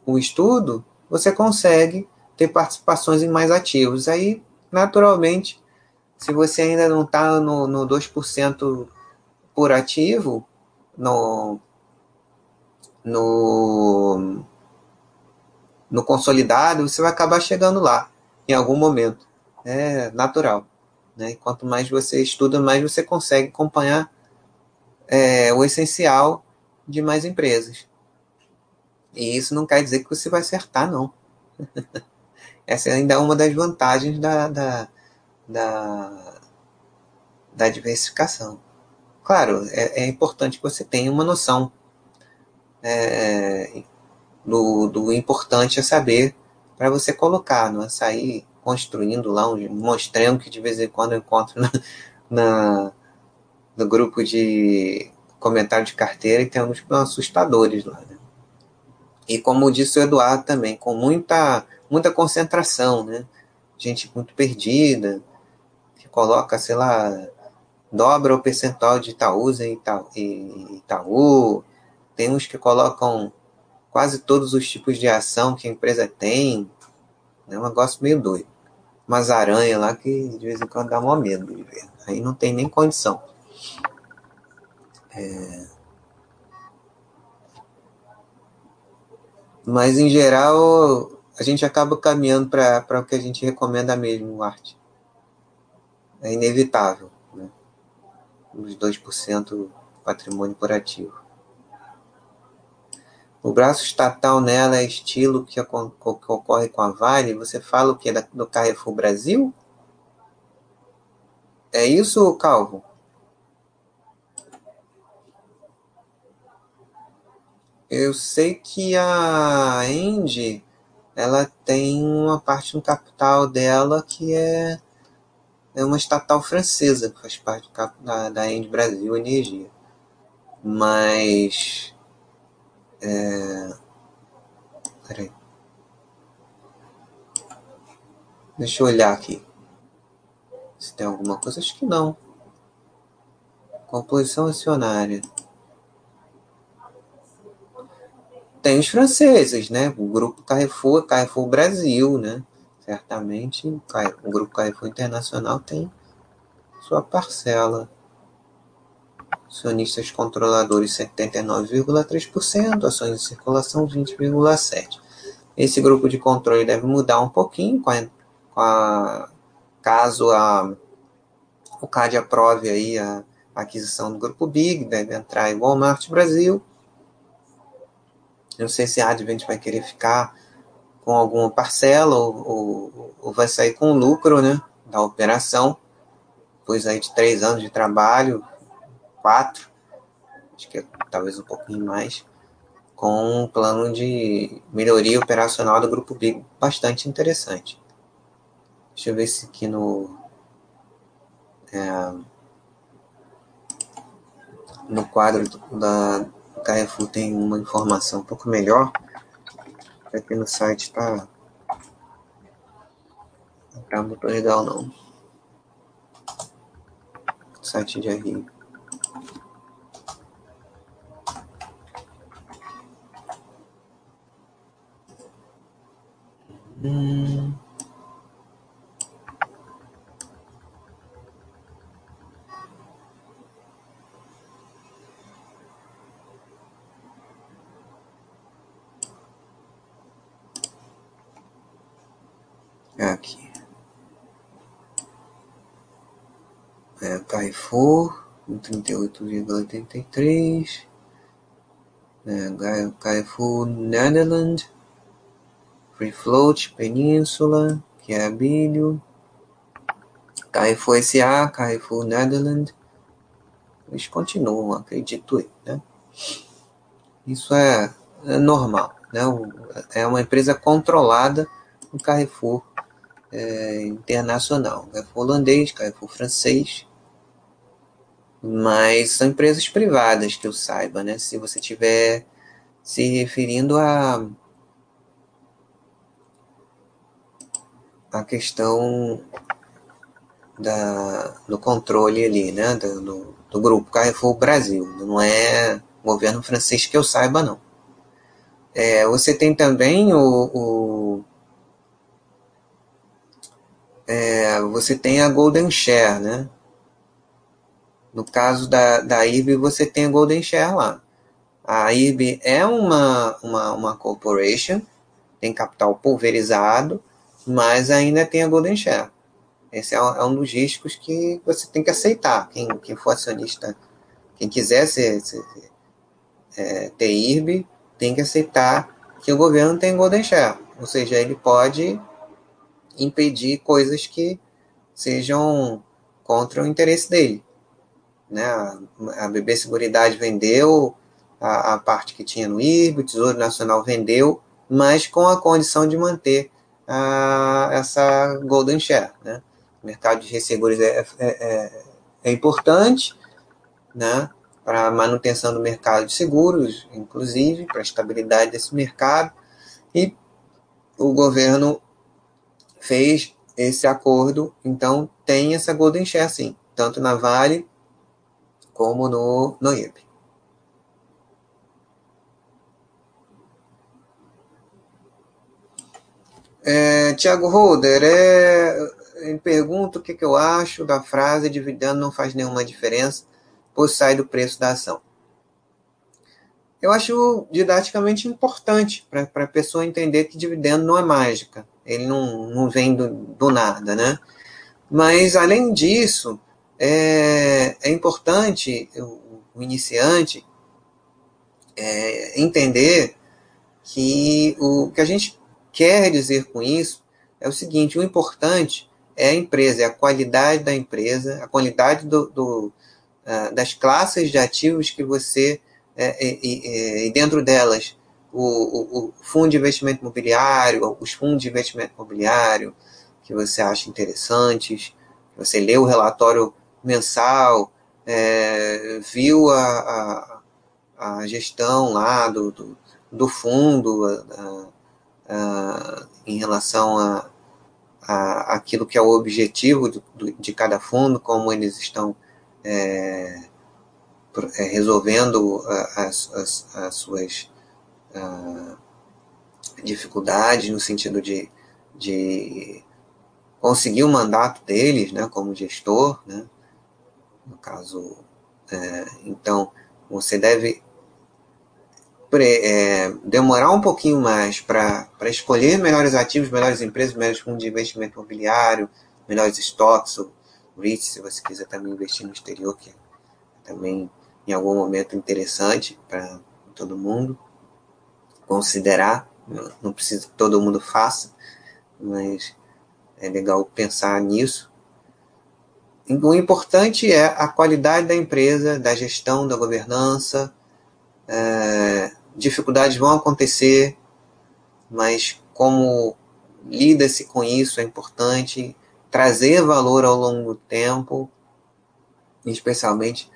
o estudo, você consegue ter participações em mais ativos. Aí, naturalmente, se você ainda não está no, no 2% por ativo, no, no, no consolidado, você vai acabar chegando lá em algum momento. É natural. Né? Quanto mais você estuda, mais você consegue acompanhar é, o essencial de mais empresas. E isso não quer dizer que você vai acertar, não. [laughs] Essa é ainda é uma das vantagens da, da, da, da diversificação. Claro, é, é, importante que você tenha uma noção é, do, do importante é saber para você colocar, não é sair construindo lá um monstrão que de vez em quando eu encontro na, na, no grupo de comentário de carteira e tem alguns assustadores lá. Né? E como disse o Eduardo também, com muita muita concentração, né? Gente muito perdida, que coloca, sei lá, dobra o percentual de Itaúsa Itaú, Itaú. Tem uns que colocam quase todos os tipos de ação que a empresa tem. É um negócio meio doido. Umas aranhas lá que de vez em quando dá mó medo de ver. Aí não tem nem condição. É... Mas em geral, a gente acaba caminhando para o que a gente recomenda mesmo, arte. É inevitável, né? Os 2% patrimônio por ativo. O braço estatal nela é estilo que, ocorre com a Vale. Você fala o que do Carrefour Brasil? É isso, Calvo? Eu sei que a Andy ela tem uma parte no capital dela que é, é uma estatal francesa, que faz parte da, da Ende Brasil Energia. Mas. É, peraí. Deixa eu olhar aqui. Se tem alguma coisa, acho que não. Composição acionária. Tem os franceses, né? O grupo Carrefour, Carrefour Brasil, né? Certamente o grupo Carrefour Internacional tem sua parcela. Acionistas controladores 79,3%, ações em circulação 20,7%. Esse grupo de controle deve mudar um pouquinho com a, com a caso a, o CAD aprove aí a, aquisição do Grupo Big, deve entrar em Walmart Brasil. Não sei se a Advent vai querer ficar com alguma parcela ou, ou, ou vai sair com lucro né, da operação, depois aí de três anos de trabalho, quatro, acho que é talvez um pouquinho mais, com um plano de melhoria operacional do Grupo Big bastante interessante. Deixa eu ver se aqui no. É, no quadro da Carrefour tem uma informação um pouco melhor. Aqui no site. Não está muito legal, não. Site de RI. Hum. Aqui. É, Carrefour, 38,83. É, Carrefour Netherlands. Free Float, Península, que é Abílio. Carrefour SA, Carrefour Netherlands. Eles continuam, acredito eu, né? Isso é, é normal, né? É uma empresa controlada o Carrefour é, internacional. Carrefour holandês, Carrefour francês, mas são empresas privadas que eu saiba, né? Se você tiver se referindo a a questão da, do controle ali, né, do, do grupo Carrefour Brasil. Não é governo francês que eu saiba, não. É, você tem também o, o é, você tem a Golden Share, né? No caso da, da IRB, você tem a Golden Share lá. A IRB é uma, uma, uma corporation, tem capital pulverizado, mas ainda tem a Golden Share. Esse é, é um dos riscos que você tem que aceitar. Quem, quem for acionista, quem quiser ser, ser é, ter IRB, tem que aceitar que o governo tem Golden Share. Ou seja, ele pode impedir coisas que sejam contra o interesse dele. Né? A, BB Seguridade vendeu a, a, parte que tinha no IRB, o Tesouro Nacional vendeu, mas com a condição de manter a, essa Golden Share. Né? O mercado de resseguros é, é, é, é importante né? para a manutenção do mercado de seguros, inclusive, para a estabilidade desse mercado, e o governo fez esse acordo, então tem essa Golden Share sim, tanto na Vale como no, no IRB. É, Tiago Holder, é, pergunta o que, que eu acho da frase dividendo não faz nenhuma diferença, pois sai do preço da ação. Eu acho didaticamente importante para a pessoa entender que dividendo não é mágica ele não, não vem do, do nada, né? Mas, além disso, é, é importante o, o iniciante é, entender que o que a gente quer dizer com isso é o seguinte: o importante é a empresa, é a qualidade da empresa, a qualidade do, do uh, das classes de ativos que você, é, e dentro delas, o, o, fundo de investimento imobiliário, os fundos de investimento imobiliário que você acha interessantes, você lê o relatório mensal, é, viu a, a, a, gestão lá do, do, do fundo a, a, em relação a, a aquilo que é o objetivo de cada fundo, como eles estão é, é resolvendo as, as, as suas uh, dificuldades no sentido de, de conseguir o mandato deles, né, como gestor, né, no caso, é, então você deve é, demorar um pouquinho mais para escolher melhores ativos, melhores empresas, melhores fundos de investimento imobiliário, melhores estoques, o REIT, se você quiser também investir no exterior, que é também em algum momento interessante para todo mundo considerar. Não precisa que todo mundo faça, mas é legal pensar nisso. O importante é a qualidade da empresa, da gestão, da governança. É, dificuldades vão acontecer, mas como lida-se com isso é importante. Trazer valor ao longo do tempo, especialmente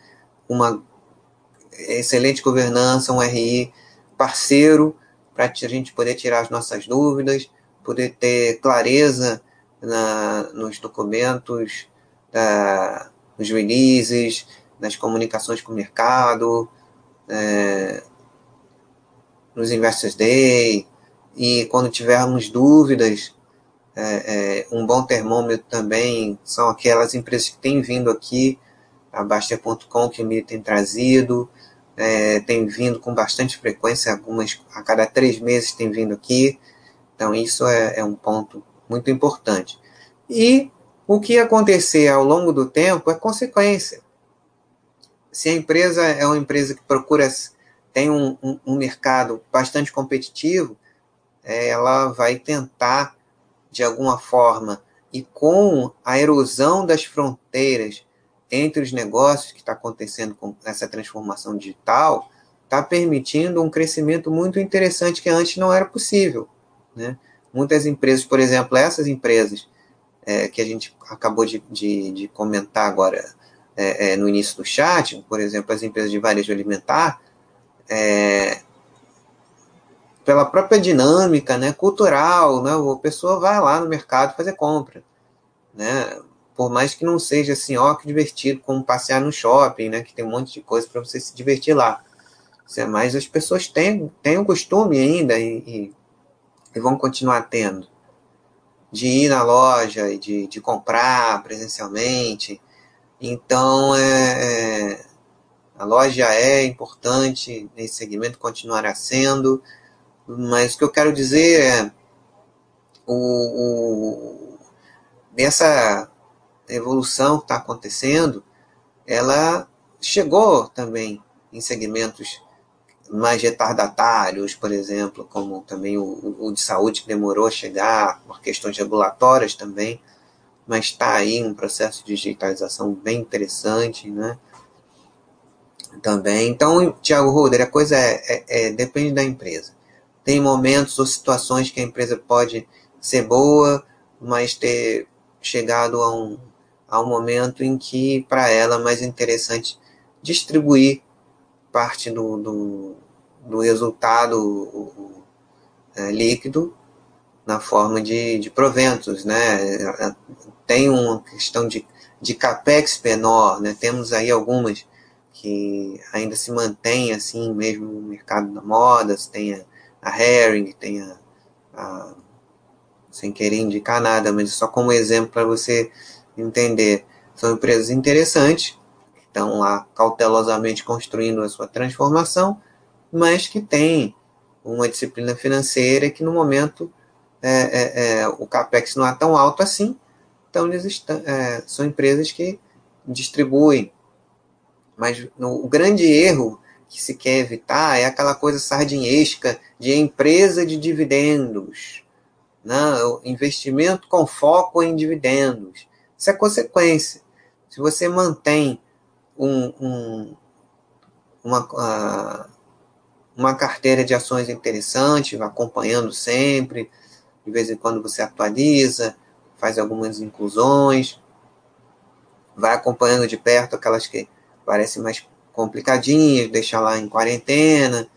uma excelente governança, um RI parceiro para a gente poder tirar as nossas dúvidas, poder ter clareza na, nos documentos, da, nos releases, nas comunicações com o mercado, é, nos Investors Day, e quando tivermos dúvidas, é, é, um bom termômetro também são aquelas empresas que têm vindo aqui, a Baster.com, que me tem trazido, é, tem vindo com bastante frequência, algumas a cada três meses tem vindo aqui. Então, isso é, é um ponto muito importante. E o que acontecer ao longo do tempo é consequência. Se a empresa é uma empresa que procura, tem um, um, um mercado bastante competitivo, é, ela vai tentar, de alguma forma, e com a erosão das fronteiras entre os negócios que está acontecendo com essa transformação digital, está permitindo um crescimento muito interessante que antes não era possível. Né? Muitas empresas, por exemplo, essas empresas é, que a gente acabou de, de, de comentar agora é, é, no início do chat, por exemplo, as empresas de varejo alimentar, é, pela própria dinâmica né, cultural, né, a pessoa vai lá no mercado fazer compra. Né? Por mais que não seja assim, ó, que divertido, como passear no shopping, né? Que tem um monte de coisa para você se divertir lá. Mas as pessoas têm, têm o costume ainda e, e, e, vão continuar tendo de ir na loja e de, de comprar presencialmente. Então, é, é, a loja é importante nesse segmento, continuará sendo. Mas o que eu quero dizer é o, o nessa evolução que está acontecendo, ela chegou também em segmentos mais retardatários, por exemplo, como também o, o de saúde que demorou a chegar, por questões regulatórias também, mas está aí um processo de digitalização bem interessante, né? Também. Então, Tiago Ruder, a coisa é, é, é, depende da empresa. Tem momentos ou situações que a empresa pode ser boa, mas ter chegado a um, a um momento em que para ela é mais interessante distribuir parte do, do, do resultado é, líquido na forma de, de proventos, né? Tem uma questão de, de capex menor, né? Temos aí algumas que ainda se mantém assim mesmo no mercado da moda, tem a, a Herring, tem a, a, sem querer indicar nada, mas só como exemplo para você entender. São empresas interessantes, que estão lá cautelosamente construindo a sua transformação, mas que têm uma disciplina financeira que no momento é, é, é, o capex não é tão alto assim, então eles estão, é, são empresas que distribuem. Mas no, o grande erro que se quer evitar é aquela coisa sardinhesca de empresa de dividendos, né? investimento com foco em dividendos. Isso é consequência. Se você mantém um, um, uma, uma carteira de ações interessante, acompanhando sempre, de vez em quando você atualiza, faz algumas inclusões, vai acompanhando de perto aquelas que parecem mais complicadinhas, deixa lá em quarentena.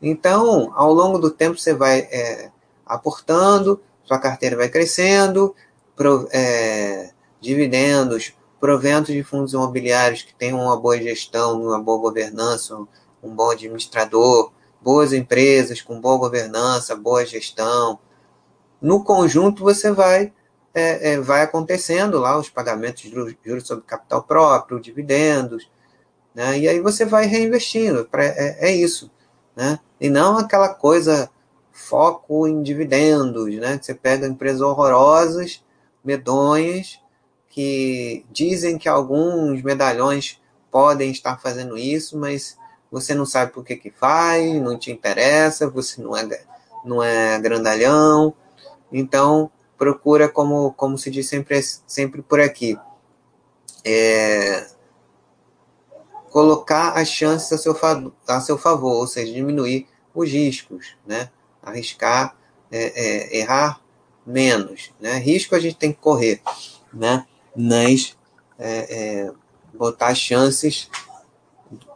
Então, ao longo do tempo, você vai é, aportando, sua carteira vai crescendo, pro, é, dividendos, proventos de fundos imobiliários que tenham uma boa gestão, uma boa governança, um bom administrador, boas empresas com boa governança, boa gestão. No conjunto, você vai é, é, vai acontecendo lá os pagamentos de juros sobre capital próprio, dividendos, né? e aí você vai reinvestindo. Pra, é, é isso. Né? E não aquela coisa foco em dividendos, né? Que você pega empresas horrorosas, medonhas, que dizem que alguns medalhões podem estar fazendo isso, mas você não sabe por que, que faz, não te interessa, você não é, não é grandalhão. Então, procura, como, como se diz sempre, sempre por aqui, é, colocar as chances a seu, a seu favor, ou seja, diminuir os riscos, né? arriscar, é, é, errar menos. Né? Risco a gente tem que correr, né? Mas é, é botar chances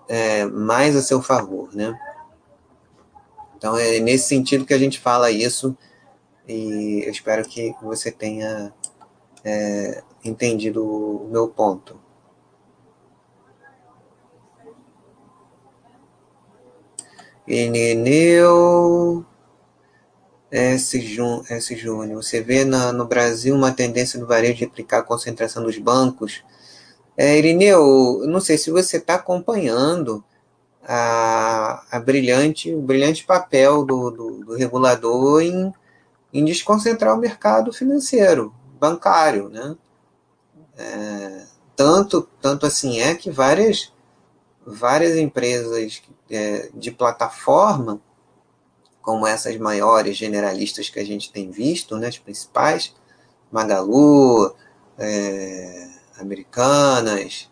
é, mais a seu favor. Né? Então é nesse sentido que a gente fala isso e eu espero que você tenha é, entendido o meu ponto. Ireneu S. Júnior, você vê na, no Brasil uma tendência do varejo de aplicar a concentração dos bancos. É, Irineu, não sei se você está acompanhando a, a brilhante, o brilhante papel do, do, do regulador em, em desconcentrar o mercado financeiro, bancário, né? É, tanto, tanto assim é que várias, várias empresas é, de plataforma, como essas maiores generalistas que a gente tem visto, né, as principais, Magalu, é, Americanas,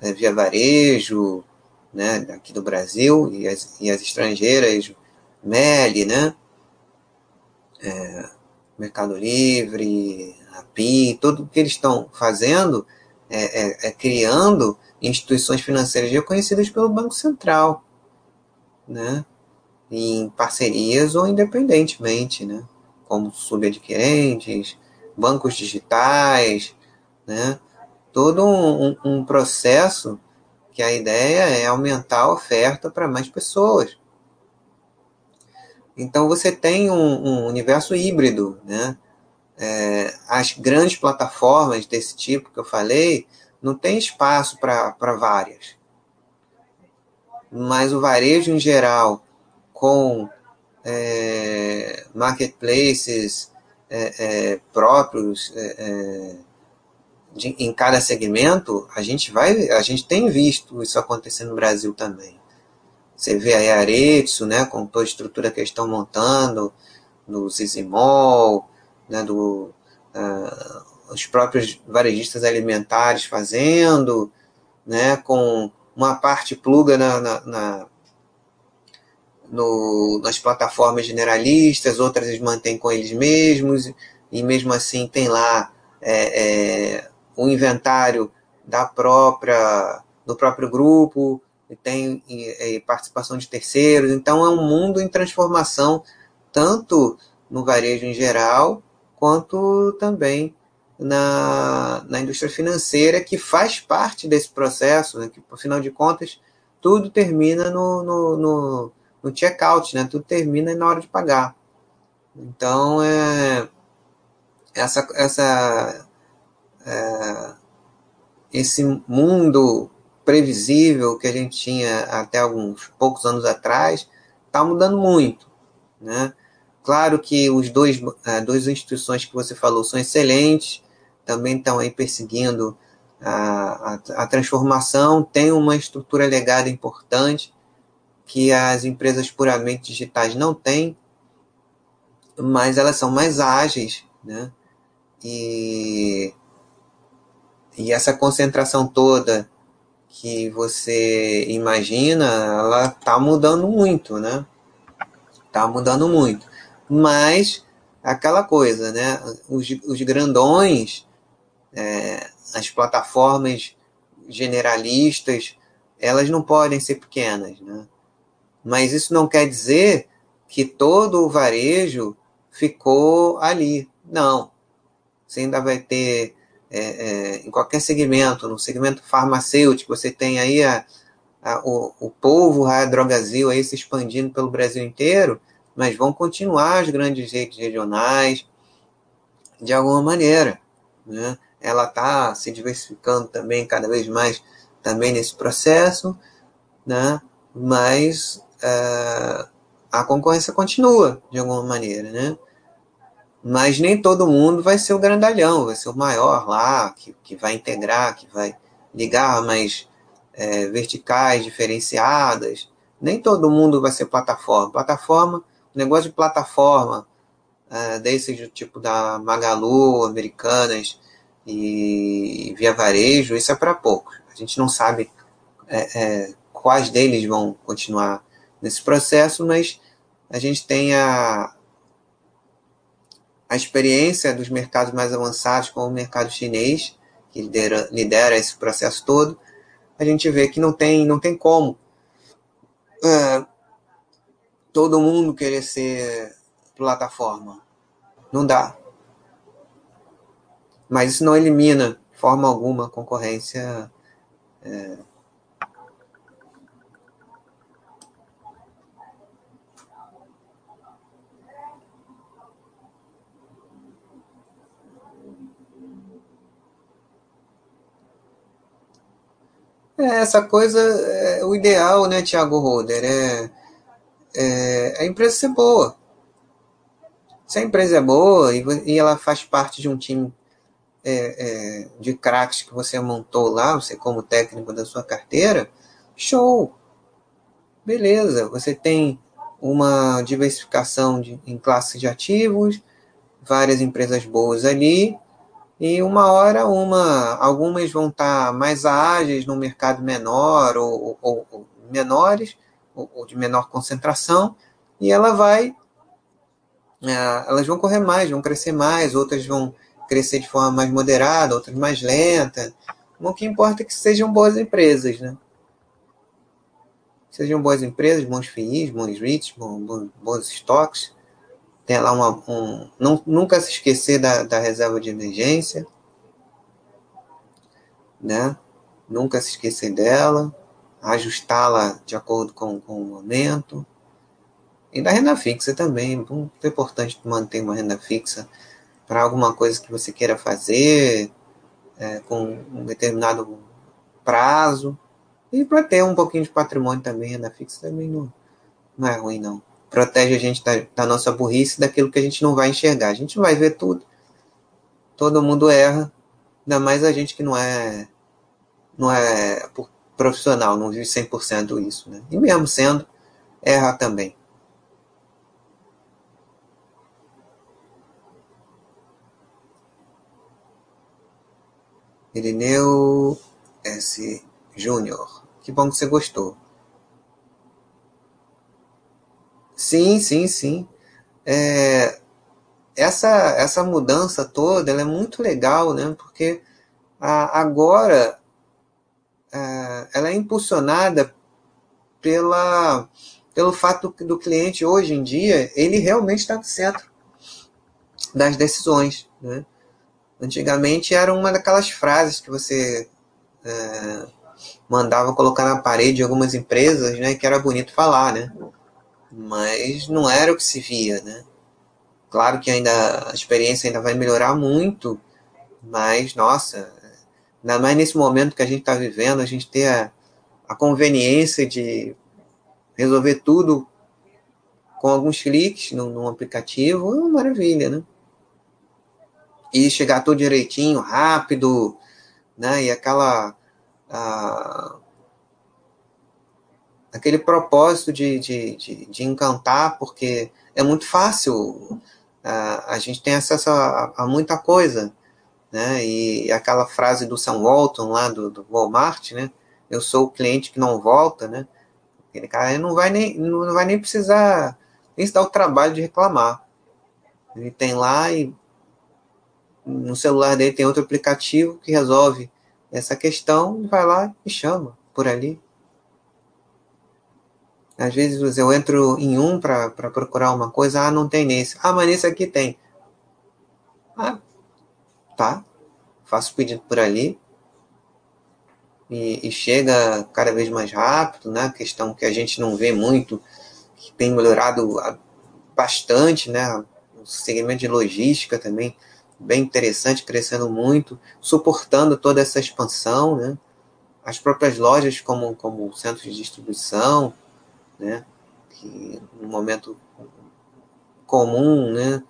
é, Via Varejo, né, aqui do Brasil, e as, e as estrangeiras, Meli, né, é, Mercado Livre, API, tudo o que eles estão fazendo é, é, é criando instituições financeiras reconhecidas pelo Banco Central né? Em parcerias ou independentemente, né? Como subadquirentes, bancos digitais, né? Todo um, um processo que a ideia é aumentar a oferta para mais pessoas. Então você tem um, um universo híbrido, né? É, as grandes plataformas desse tipo que eu falei não tem espaço para várias mas o varejo em geral, com é, marketplaces é, é, próprios é, é, de, em cada segmento, a gente vai, a gente tem visto isso acontecer no Brasil também. Você vê aí a Aretsu, né, com toda a estrutura que eles estão montando, no Zizimol, né, do, uh, os próprios varejistas alimentares fazendo, né, com uma parte pluga na, na, na no, nas plataformas generalistas, outras eles mantêm com eles mesmos, e mesmo assim tem lá é, é, o inventário da própria do próprio grupo, e tem e, e participação de terceiros, então é um mundo em transformação, tanto no varejo em geral, quanto também na, na indústria financeira que faz parte desse processo, né, que, afinal de contas, tudo termina no, no, no, no check-out, né, tudo termina na hora de pagar. Então, é, essa, essa, é, esse mundo previsível que a gente tinha até alguns poucos anos atrás está mudando muito, né? Claro que os dois, as duas instituições que você falou são excelentes, também estão aí perseguindo a, a, a transformação, tem uma estrutura legada importante que as empresas puramente digitais não têm, mas elas são mais ágeis, né? E, e essa concentração toda que você imagina, ela está mudando muito, né? Está mudando muito. Mas aquela coisa, né? Os, os grandões é, as plataformas generalistas, elas não podem ser pequenas, né? Mas isso não quer dizer que todo o varejo ficou ali. Não. Você ainda vai ter, é, é, em qualquer segmento, no segmento farmacêutico, você tem aí a, a, o, o povo, a Drogazil aí se expandindo pelo Brasil inteiro, mas vão continuar as grandes redes regionais de alguma maneira. Né? ela está se diversificando também cada vez mais também nesse processo, né? mas a concorrência continua de alguma maneira. Né? Mas nem todo mundo vai ser o grandalhão, vai ser o maior lá, que, que vai integrar, que vai ligar mais é, verticais diferenciadas. Nem todo mundo vai ser plataforma. Plataforma, negócio de plataforma, é, desse tipo da Magalu, Americanas e Via Varejo, isso é para poucos. A gente não sabe é, é, quais deles vão continuar nesse processo, mas a gente tem a, a experiência dos mercados mais avançados, como o mercado chinês, que lidera, lidera esse processo todo, a gente vê que não tem, não tem como é, todo mundo querer ser plataforma. Não dá. Mas isso não elimina, de forma alguma, a concorrência é, É, essa coisa, é, o ideal, né, Thiago Roder, é, é a empresa ser boa. Se a empresa é boa e, e ela faz parte de um time é, é, de craques que você montou lá, você como técnico da sua carteira, show! Beleza, você tem uma diversificação de, em classe de ativos, várias empresas boas ali, e uma hora uma, algumas vão estar mais ágeis no mercado menor ou, ou, ou menores, ou, ou, de menor concentração, e ela vai, é, elas vão correr mais, vão crescer mais, outras vão crescer de forma mais moderada, outras mais lenta. O que importa é que sejam boas empresas, né? Sejam boas empresas, bons FIIs, bons REITs, bons, bons estoques, tem lá uma. Um, não, nunca se esquecer da, da reserva de emergência, né? Nunca se esquecer dela, ajustá-la de acordo com, com o momento. E da renda fixa também, muito importante manter uma renda fixa para alguma coisa que você queira fazer, é, com um determinado prazo. E para ter um pouquinho de patrimônio também, renda fixa também não, não é ruim, não protege a gente da, da nossa burrice, daquilo que a gente não vai enxergar. A gente vai ver tudo. Todo mundo erra, ainda mais a gente que não é não é profissional, não vive 100% isso, né? E mesmo sendo, erra também. Irineu S. Júnior. Que bom que você gostou. Sim, sim, sim. É, essa, essa mudança toda é muito legal, né? Porque a, agora é, ela é impulsionada pela, pelo fato do, do cliente hoje em dia ele realmente está no centro das decisões. Né? Antigamente era uma daquelas frases que você é, mandava colocar na parede de algumas empresas, né? Que era bonito falar, né? Mas não era o que se via, né? Claro que ainda a experiência ainda vai melhorar muito, mas nossa, ainda mais nesse momento que a gente está vivendo, a gente ter a, a conveniência de resolver tudo com alguns cliques no, no aplicativo, é uma maravilha, né? E chegar tudo direitinho, rápido, né? E aquela a, aquele propósito de, de, de, de, encantar, porque é muito fácil, a, a gente tem acesso a, a, muita coisa, né? E aquela frase do Sam Walton lá do, do Walmart, né? Eu sou o cliente que não volta, né? Aquele cara não vai nem, não vai nem precisar nem se dar o trabalho de reclamar. Ele tem lá e no celular dele tem outro aplicativo que resolve essa questão, vai lá e chama por ali. Às vezes eu entro em um para procurar uma coisa, ah, não tem nesse. Ah, mas nesse aqui tem. Ah, tá. Faço pedido por ali. E, e, chega cada vez mais rápido, né? Questão que a gente não vê muito, que tem melhorado bastante, né? O segmento de logística também, bem interessante, crescendo muito, suportando toda essa expansão, né? As próprias lojas como, como centros de distribuição, né? Que no momento comum, né?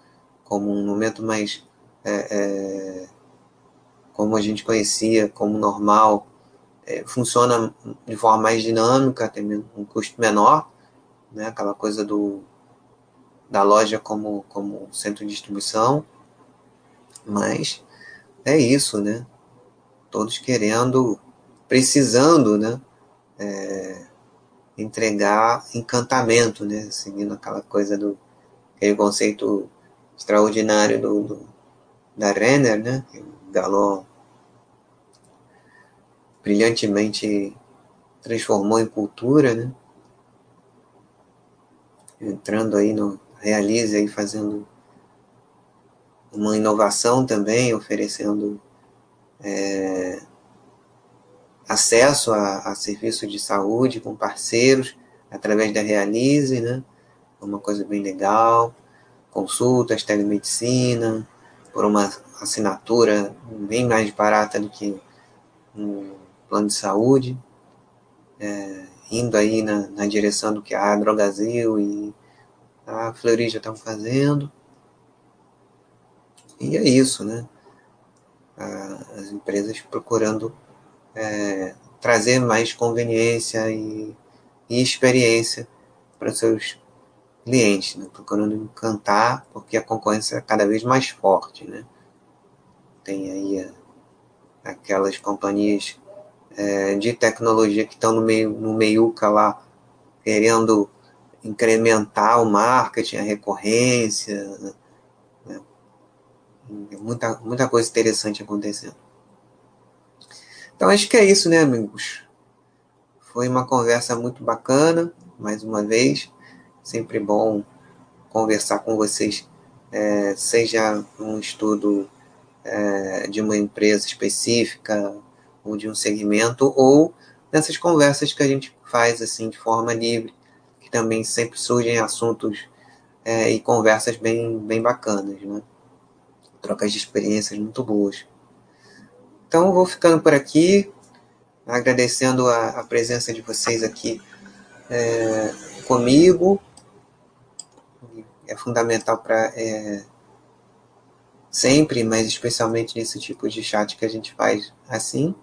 como um momento mais é, é, como a gente conhecia, como normal, é, funciona de forma mais dinâmica, tem um custo menor, né? aquela coisa do, da loja como, como centro de distribuição, mas é isso, né? Todos querendo, precisando, né? É, entregar encantamento, né? Seguindo aquela coisa do aquele conceito extraordinário do, do da Renner, né? Que o Galon brilhantemente transformou em cultura, né? Entrando aí no Realize aí fazendo uma inovação também, oferecendo é, acesso a, a serviços de saúde com parceiros através da Realize, né? Uma coisa bem legal. Consultas, telemedicina, por uma assinatura bem mais barata do que um plano de saúde, é, indo aí na, na, direção do que a Drogazil e a Fleury estão fazendo. E é isso, né? As empresas procurando é, trazer mais conveniência e, e experiência para seus clientes, né? procurando encantar, porque a concorrência é cada vez mais forte. Né? Tem aí a, aquelas companhias é, de tecnologia que estão no meio no meiuca lá, querendo incrementar o marketing, a recorrência, né? muita, muita coisa interessante acontecendo. Então acho que é isso, né, amigos? Foi uma conversa muito bacana, mais uma vez. Sempre bom conversar com vocês, é, seja um estudo é, de uma empresa específica ou de um segmento, ou nessas conversas que a gente faz assim de forma livre, que também sempre surgem assuntos é, e conversas bem, bem bacanas, né? Trocas de experiências muito boas. Então, vou ficando por aqui, agradecendo a, a presença de vocês aqui é, comigo. É fundamental para é, sempre, mas especialmente nesse tipo de chat que a gente faz assim.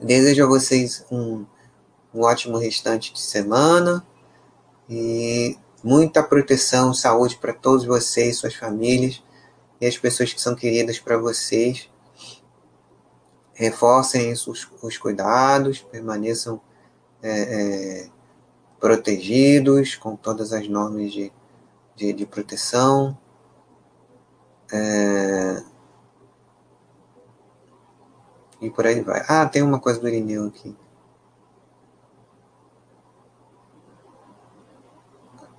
Desejo a vocês um, um ótimo restante de semana e muita proteção, saúde para todos vocês, suas famílias e as pessoas que são queridas para vocês. Reforcem os, os cuidados, permaneçam é, é, protegidos com todas as normas de, de, de proteção. É, e por aí vai. Ah, tem uma coisa do Irineu aqui.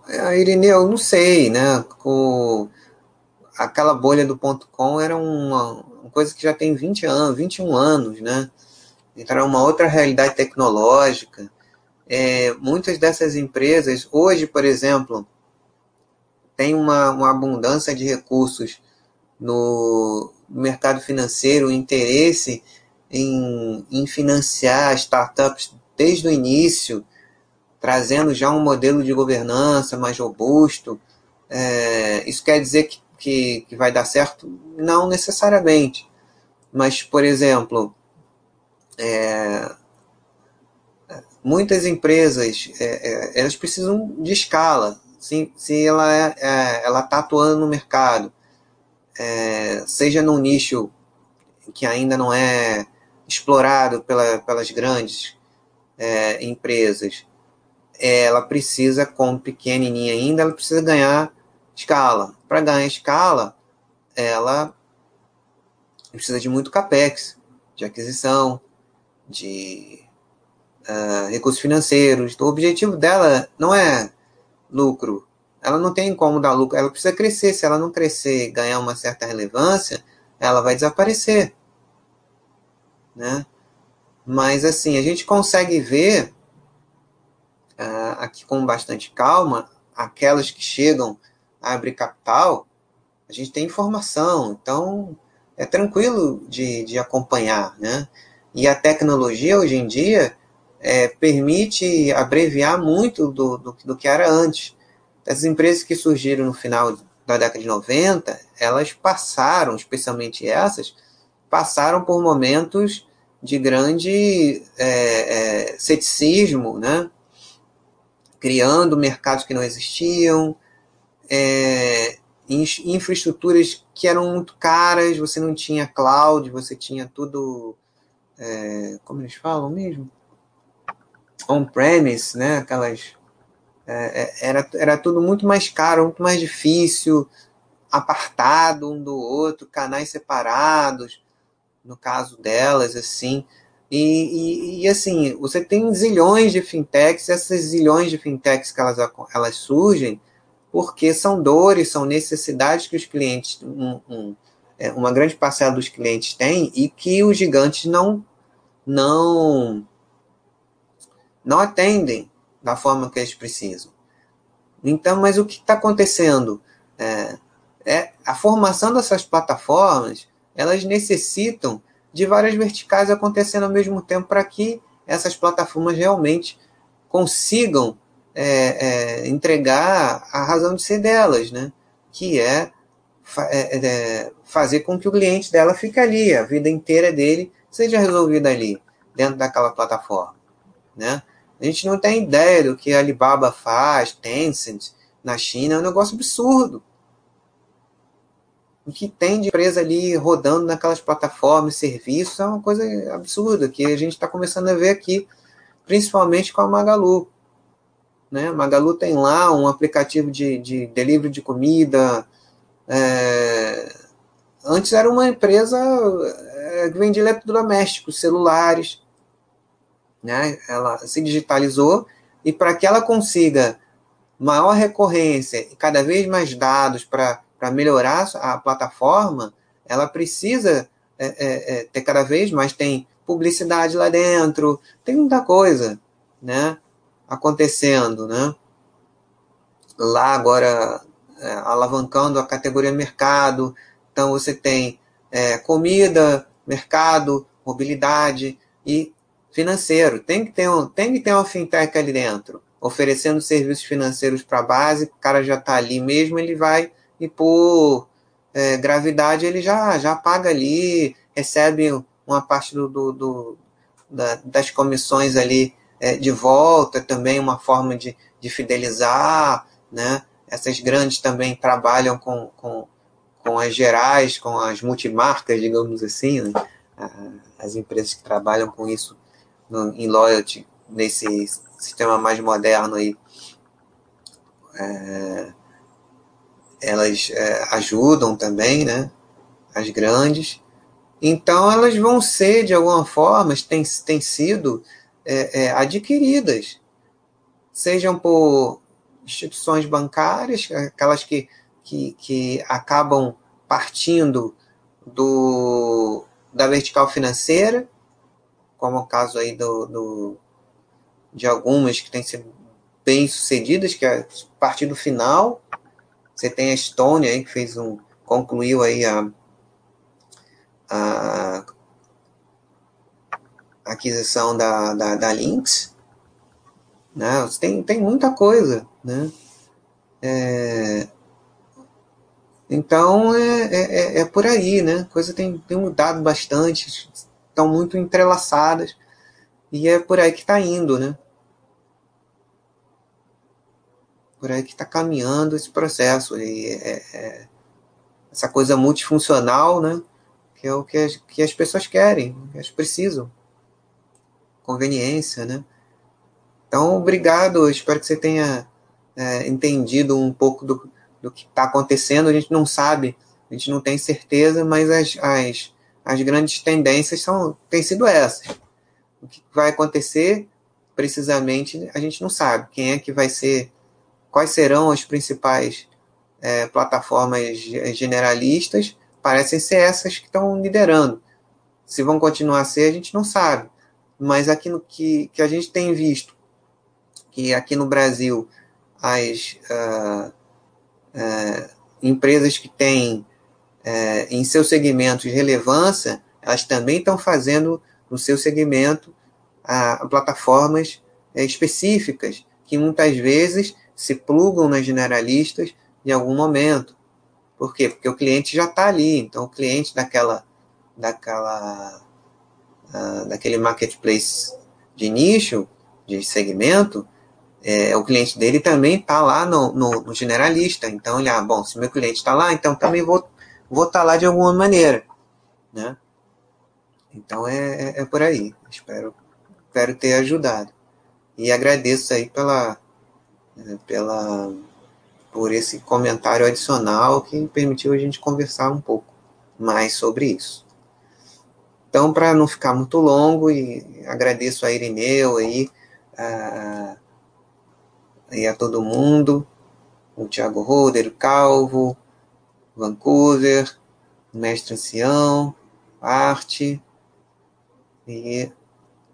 A Irineu, não sei, né? Com aquela bolha do ponto com era uma, coisa que já tem 20 anos, 21 anos, né? Era uma outra realidade tecnológica. É, muitas dessas empresas, hoje, por exemplo, tem uma, uma abundância de recursos no mercado financeiro, interesse em, em financiar startups desde o início, trazendo já um modelo de governança mais robusto. É, isso quer dizer que, que, que, vai dar certo? Não necessariamente. Mas, por exemplo, é, muitas empresas é, é elas precisam de escala. Se, se ela é, é, está atuando no mercado, seja num nicho que ainda não é explorado pela, pelas grandes é, empresas, ela precisa, como pequenininha ainda, ela precisa ganhar escala. Para ganhar escala, ela precisa de muito capex, de aquisição, de uh, recursos financeiros. Então, o objetivo dela não é lucro. Ela não tem como dar lucro. Ela precisa crescer. Se ela não crescer e ganhar uma certa relevância, ela vai desaparecer né? Mas assim, a gente consegue ver uh, aqui com bastante calma aquelas que chegam a abrir capital, a gente tem informação, então é tranquilo de, de acompanhar, né? E a tecnologia hoje em dia é, permite abreviar muito do, do, do, que era antes. As empresas que surgiram no final da década de 90, elas passaram, especialmente essas, passaram por momentos de grande é, é, ceticismo, né? criando mercados que não existiam, é, infraestruturas que eram muito caras, você não tinha cloud, você tinha tudo, é, como eles falam mesmo? On-premise, né? Aquelas. É, é, era, era tudo muito mais caro, muito mais difícil, apartado um do outro, canais separados, no caso delas, assim. E, e, e, assim, você tem zilhões de fintechs, essas zilhões de fintechs que elas, elas surgem porque são dores, são necessidades que os clientes, um, um, é, uma grande parcela dos clientes tem e que os gigantes não, não, não atendem da forma que eles precisam. Então, mas o que está acontecendo? É, é, a formação dessas plataformas, elas necessitam de várias verticais acontecendo ao mesmo tempo para que essas plataformas realmente consigam é, é, entregar a razão de ser delas, né? que é, é, é, fazer com que o cliente dela fique ali, a vida inteira dele seja resolvida ali, dentro daquela plataforma. Né? A gente não tem ideia do que a Alibaba faz, Tencent, na China, é um negócio absurdo. O que tem de empresa ali rodando naquelas plataformas, serviços, é uma coisa absurda, que a gente está começando a ver aqui, principalmente com a Magalu. Né? Magalu tem lá um aplicativo de, de delivery de comida. É... Antes era uma empresa é, que vendia eletrodomésticos, celulares. Né? Ela se digitalizou e para que ela consiga maior recorrência e cada vez mais dados para melhorar a plataforma, ela precisa é, é, é, ter cada vez mais, tem publicidade lá dentro, tem muita coisa, né? Acontecendo, né? Lá agora é, alavancando a categoria mercado, então você tem é, comida, mercado, mobilidade e financeiro. Tem que ter um, tem que ter uma fintech ali dentro, oferecendo serviços financeiros para a base. O cara já está ali mesmo, ele vai e por é, gravidade ele já já paga ali, recebe uma parte do, do, do da, das comissões ali é, de volta, também uma forma de, de fidelizar, né? Essas grandes também trabalham com, com, com as gerais, com as multimarcas, digamos assim, né? as empresas que trabalham com isso no, em loyalty, nesse sistema mais moderno aí, é, elas é, ajudam também, né? As grandes. Então, elas vão ser, de alguma forma, tem, tem sido é, é, adquiridas, sejam por instituições bancárias, aquelas que, que, que acabam partindo do, da vertical financeira, como o caso aí do, do, de algumas que têm sido bem sucedidas, que é partir do final. Você tem a Estônia aí, que fez um. concluiu aí a, a aquisição da, da, da Lynx, né? tem, tem muita coisa, né? É, então é, é, é, é por aí, né? A coisa tem, tem mudado bastante, estão muito entrelaçadas e é por aí que está indo, né? Por aí que está caminhando esse processo e é, é, essa coisa multifuncional, né? Que é o que as, que as pessoas querem, que elas precisam conveniência, né? Então, obrigado, espero que você tenha é, entendido um pouco do, do que está acontecendo. A gente não sabe, a gente não tem certeza, mas as, as, as grandes tendências são, têm sido essas. O que vai acontecer, precisamente, a gente não sabe. Quem é que vai ser, quais serão as principais é, plataformas generalistas, parecem ser essas que estão liderando. Se vão continuar a ser, a gente não sabe mas aqui no que, que a gente tem visto, que aqui no Brasil as uh, uh, empresas que têm uh, em seus segmentos relevância, elas também estão fazendo no seu segmento plataformas específicas, que muitas vezes se plugam nas generalistas em algum momento. Por quê? Porque o cliente já está ali. Então, o cliente daquela, daquela, uh, daquele marketplace de nicho, de segmento, é, o cliente dele também está lá no, no, no, generalista. Então, ele, ah, bom, se meu cliente está lá, então também vou estar vou tá lá de alguma maneira. Né? Então, é, é, é por aí. Espero, espero ter ajudado. E agradeço aí pela, pela, por esse comentário adicional que permitiu a gente conversar um pouco mais sobre isso. Então, para não ficar muito longo, e agradeço a Irineu aí, a, e a todo mundo, o Thiago Roder, o Calvo, Vancouver, o Mestre Ancião, Arte, e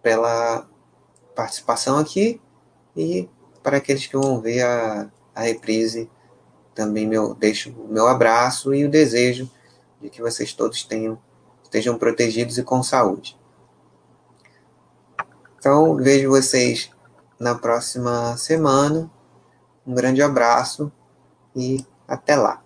pela participação aqui, e para aqueles que vão ver a, a reprise, também meu, deixo o meu abraço e o desejo de que vocês todos tenham, estejam protegidos e com saúde. Então, vejo vocês na próxima semana. Um grande abraço e até lá.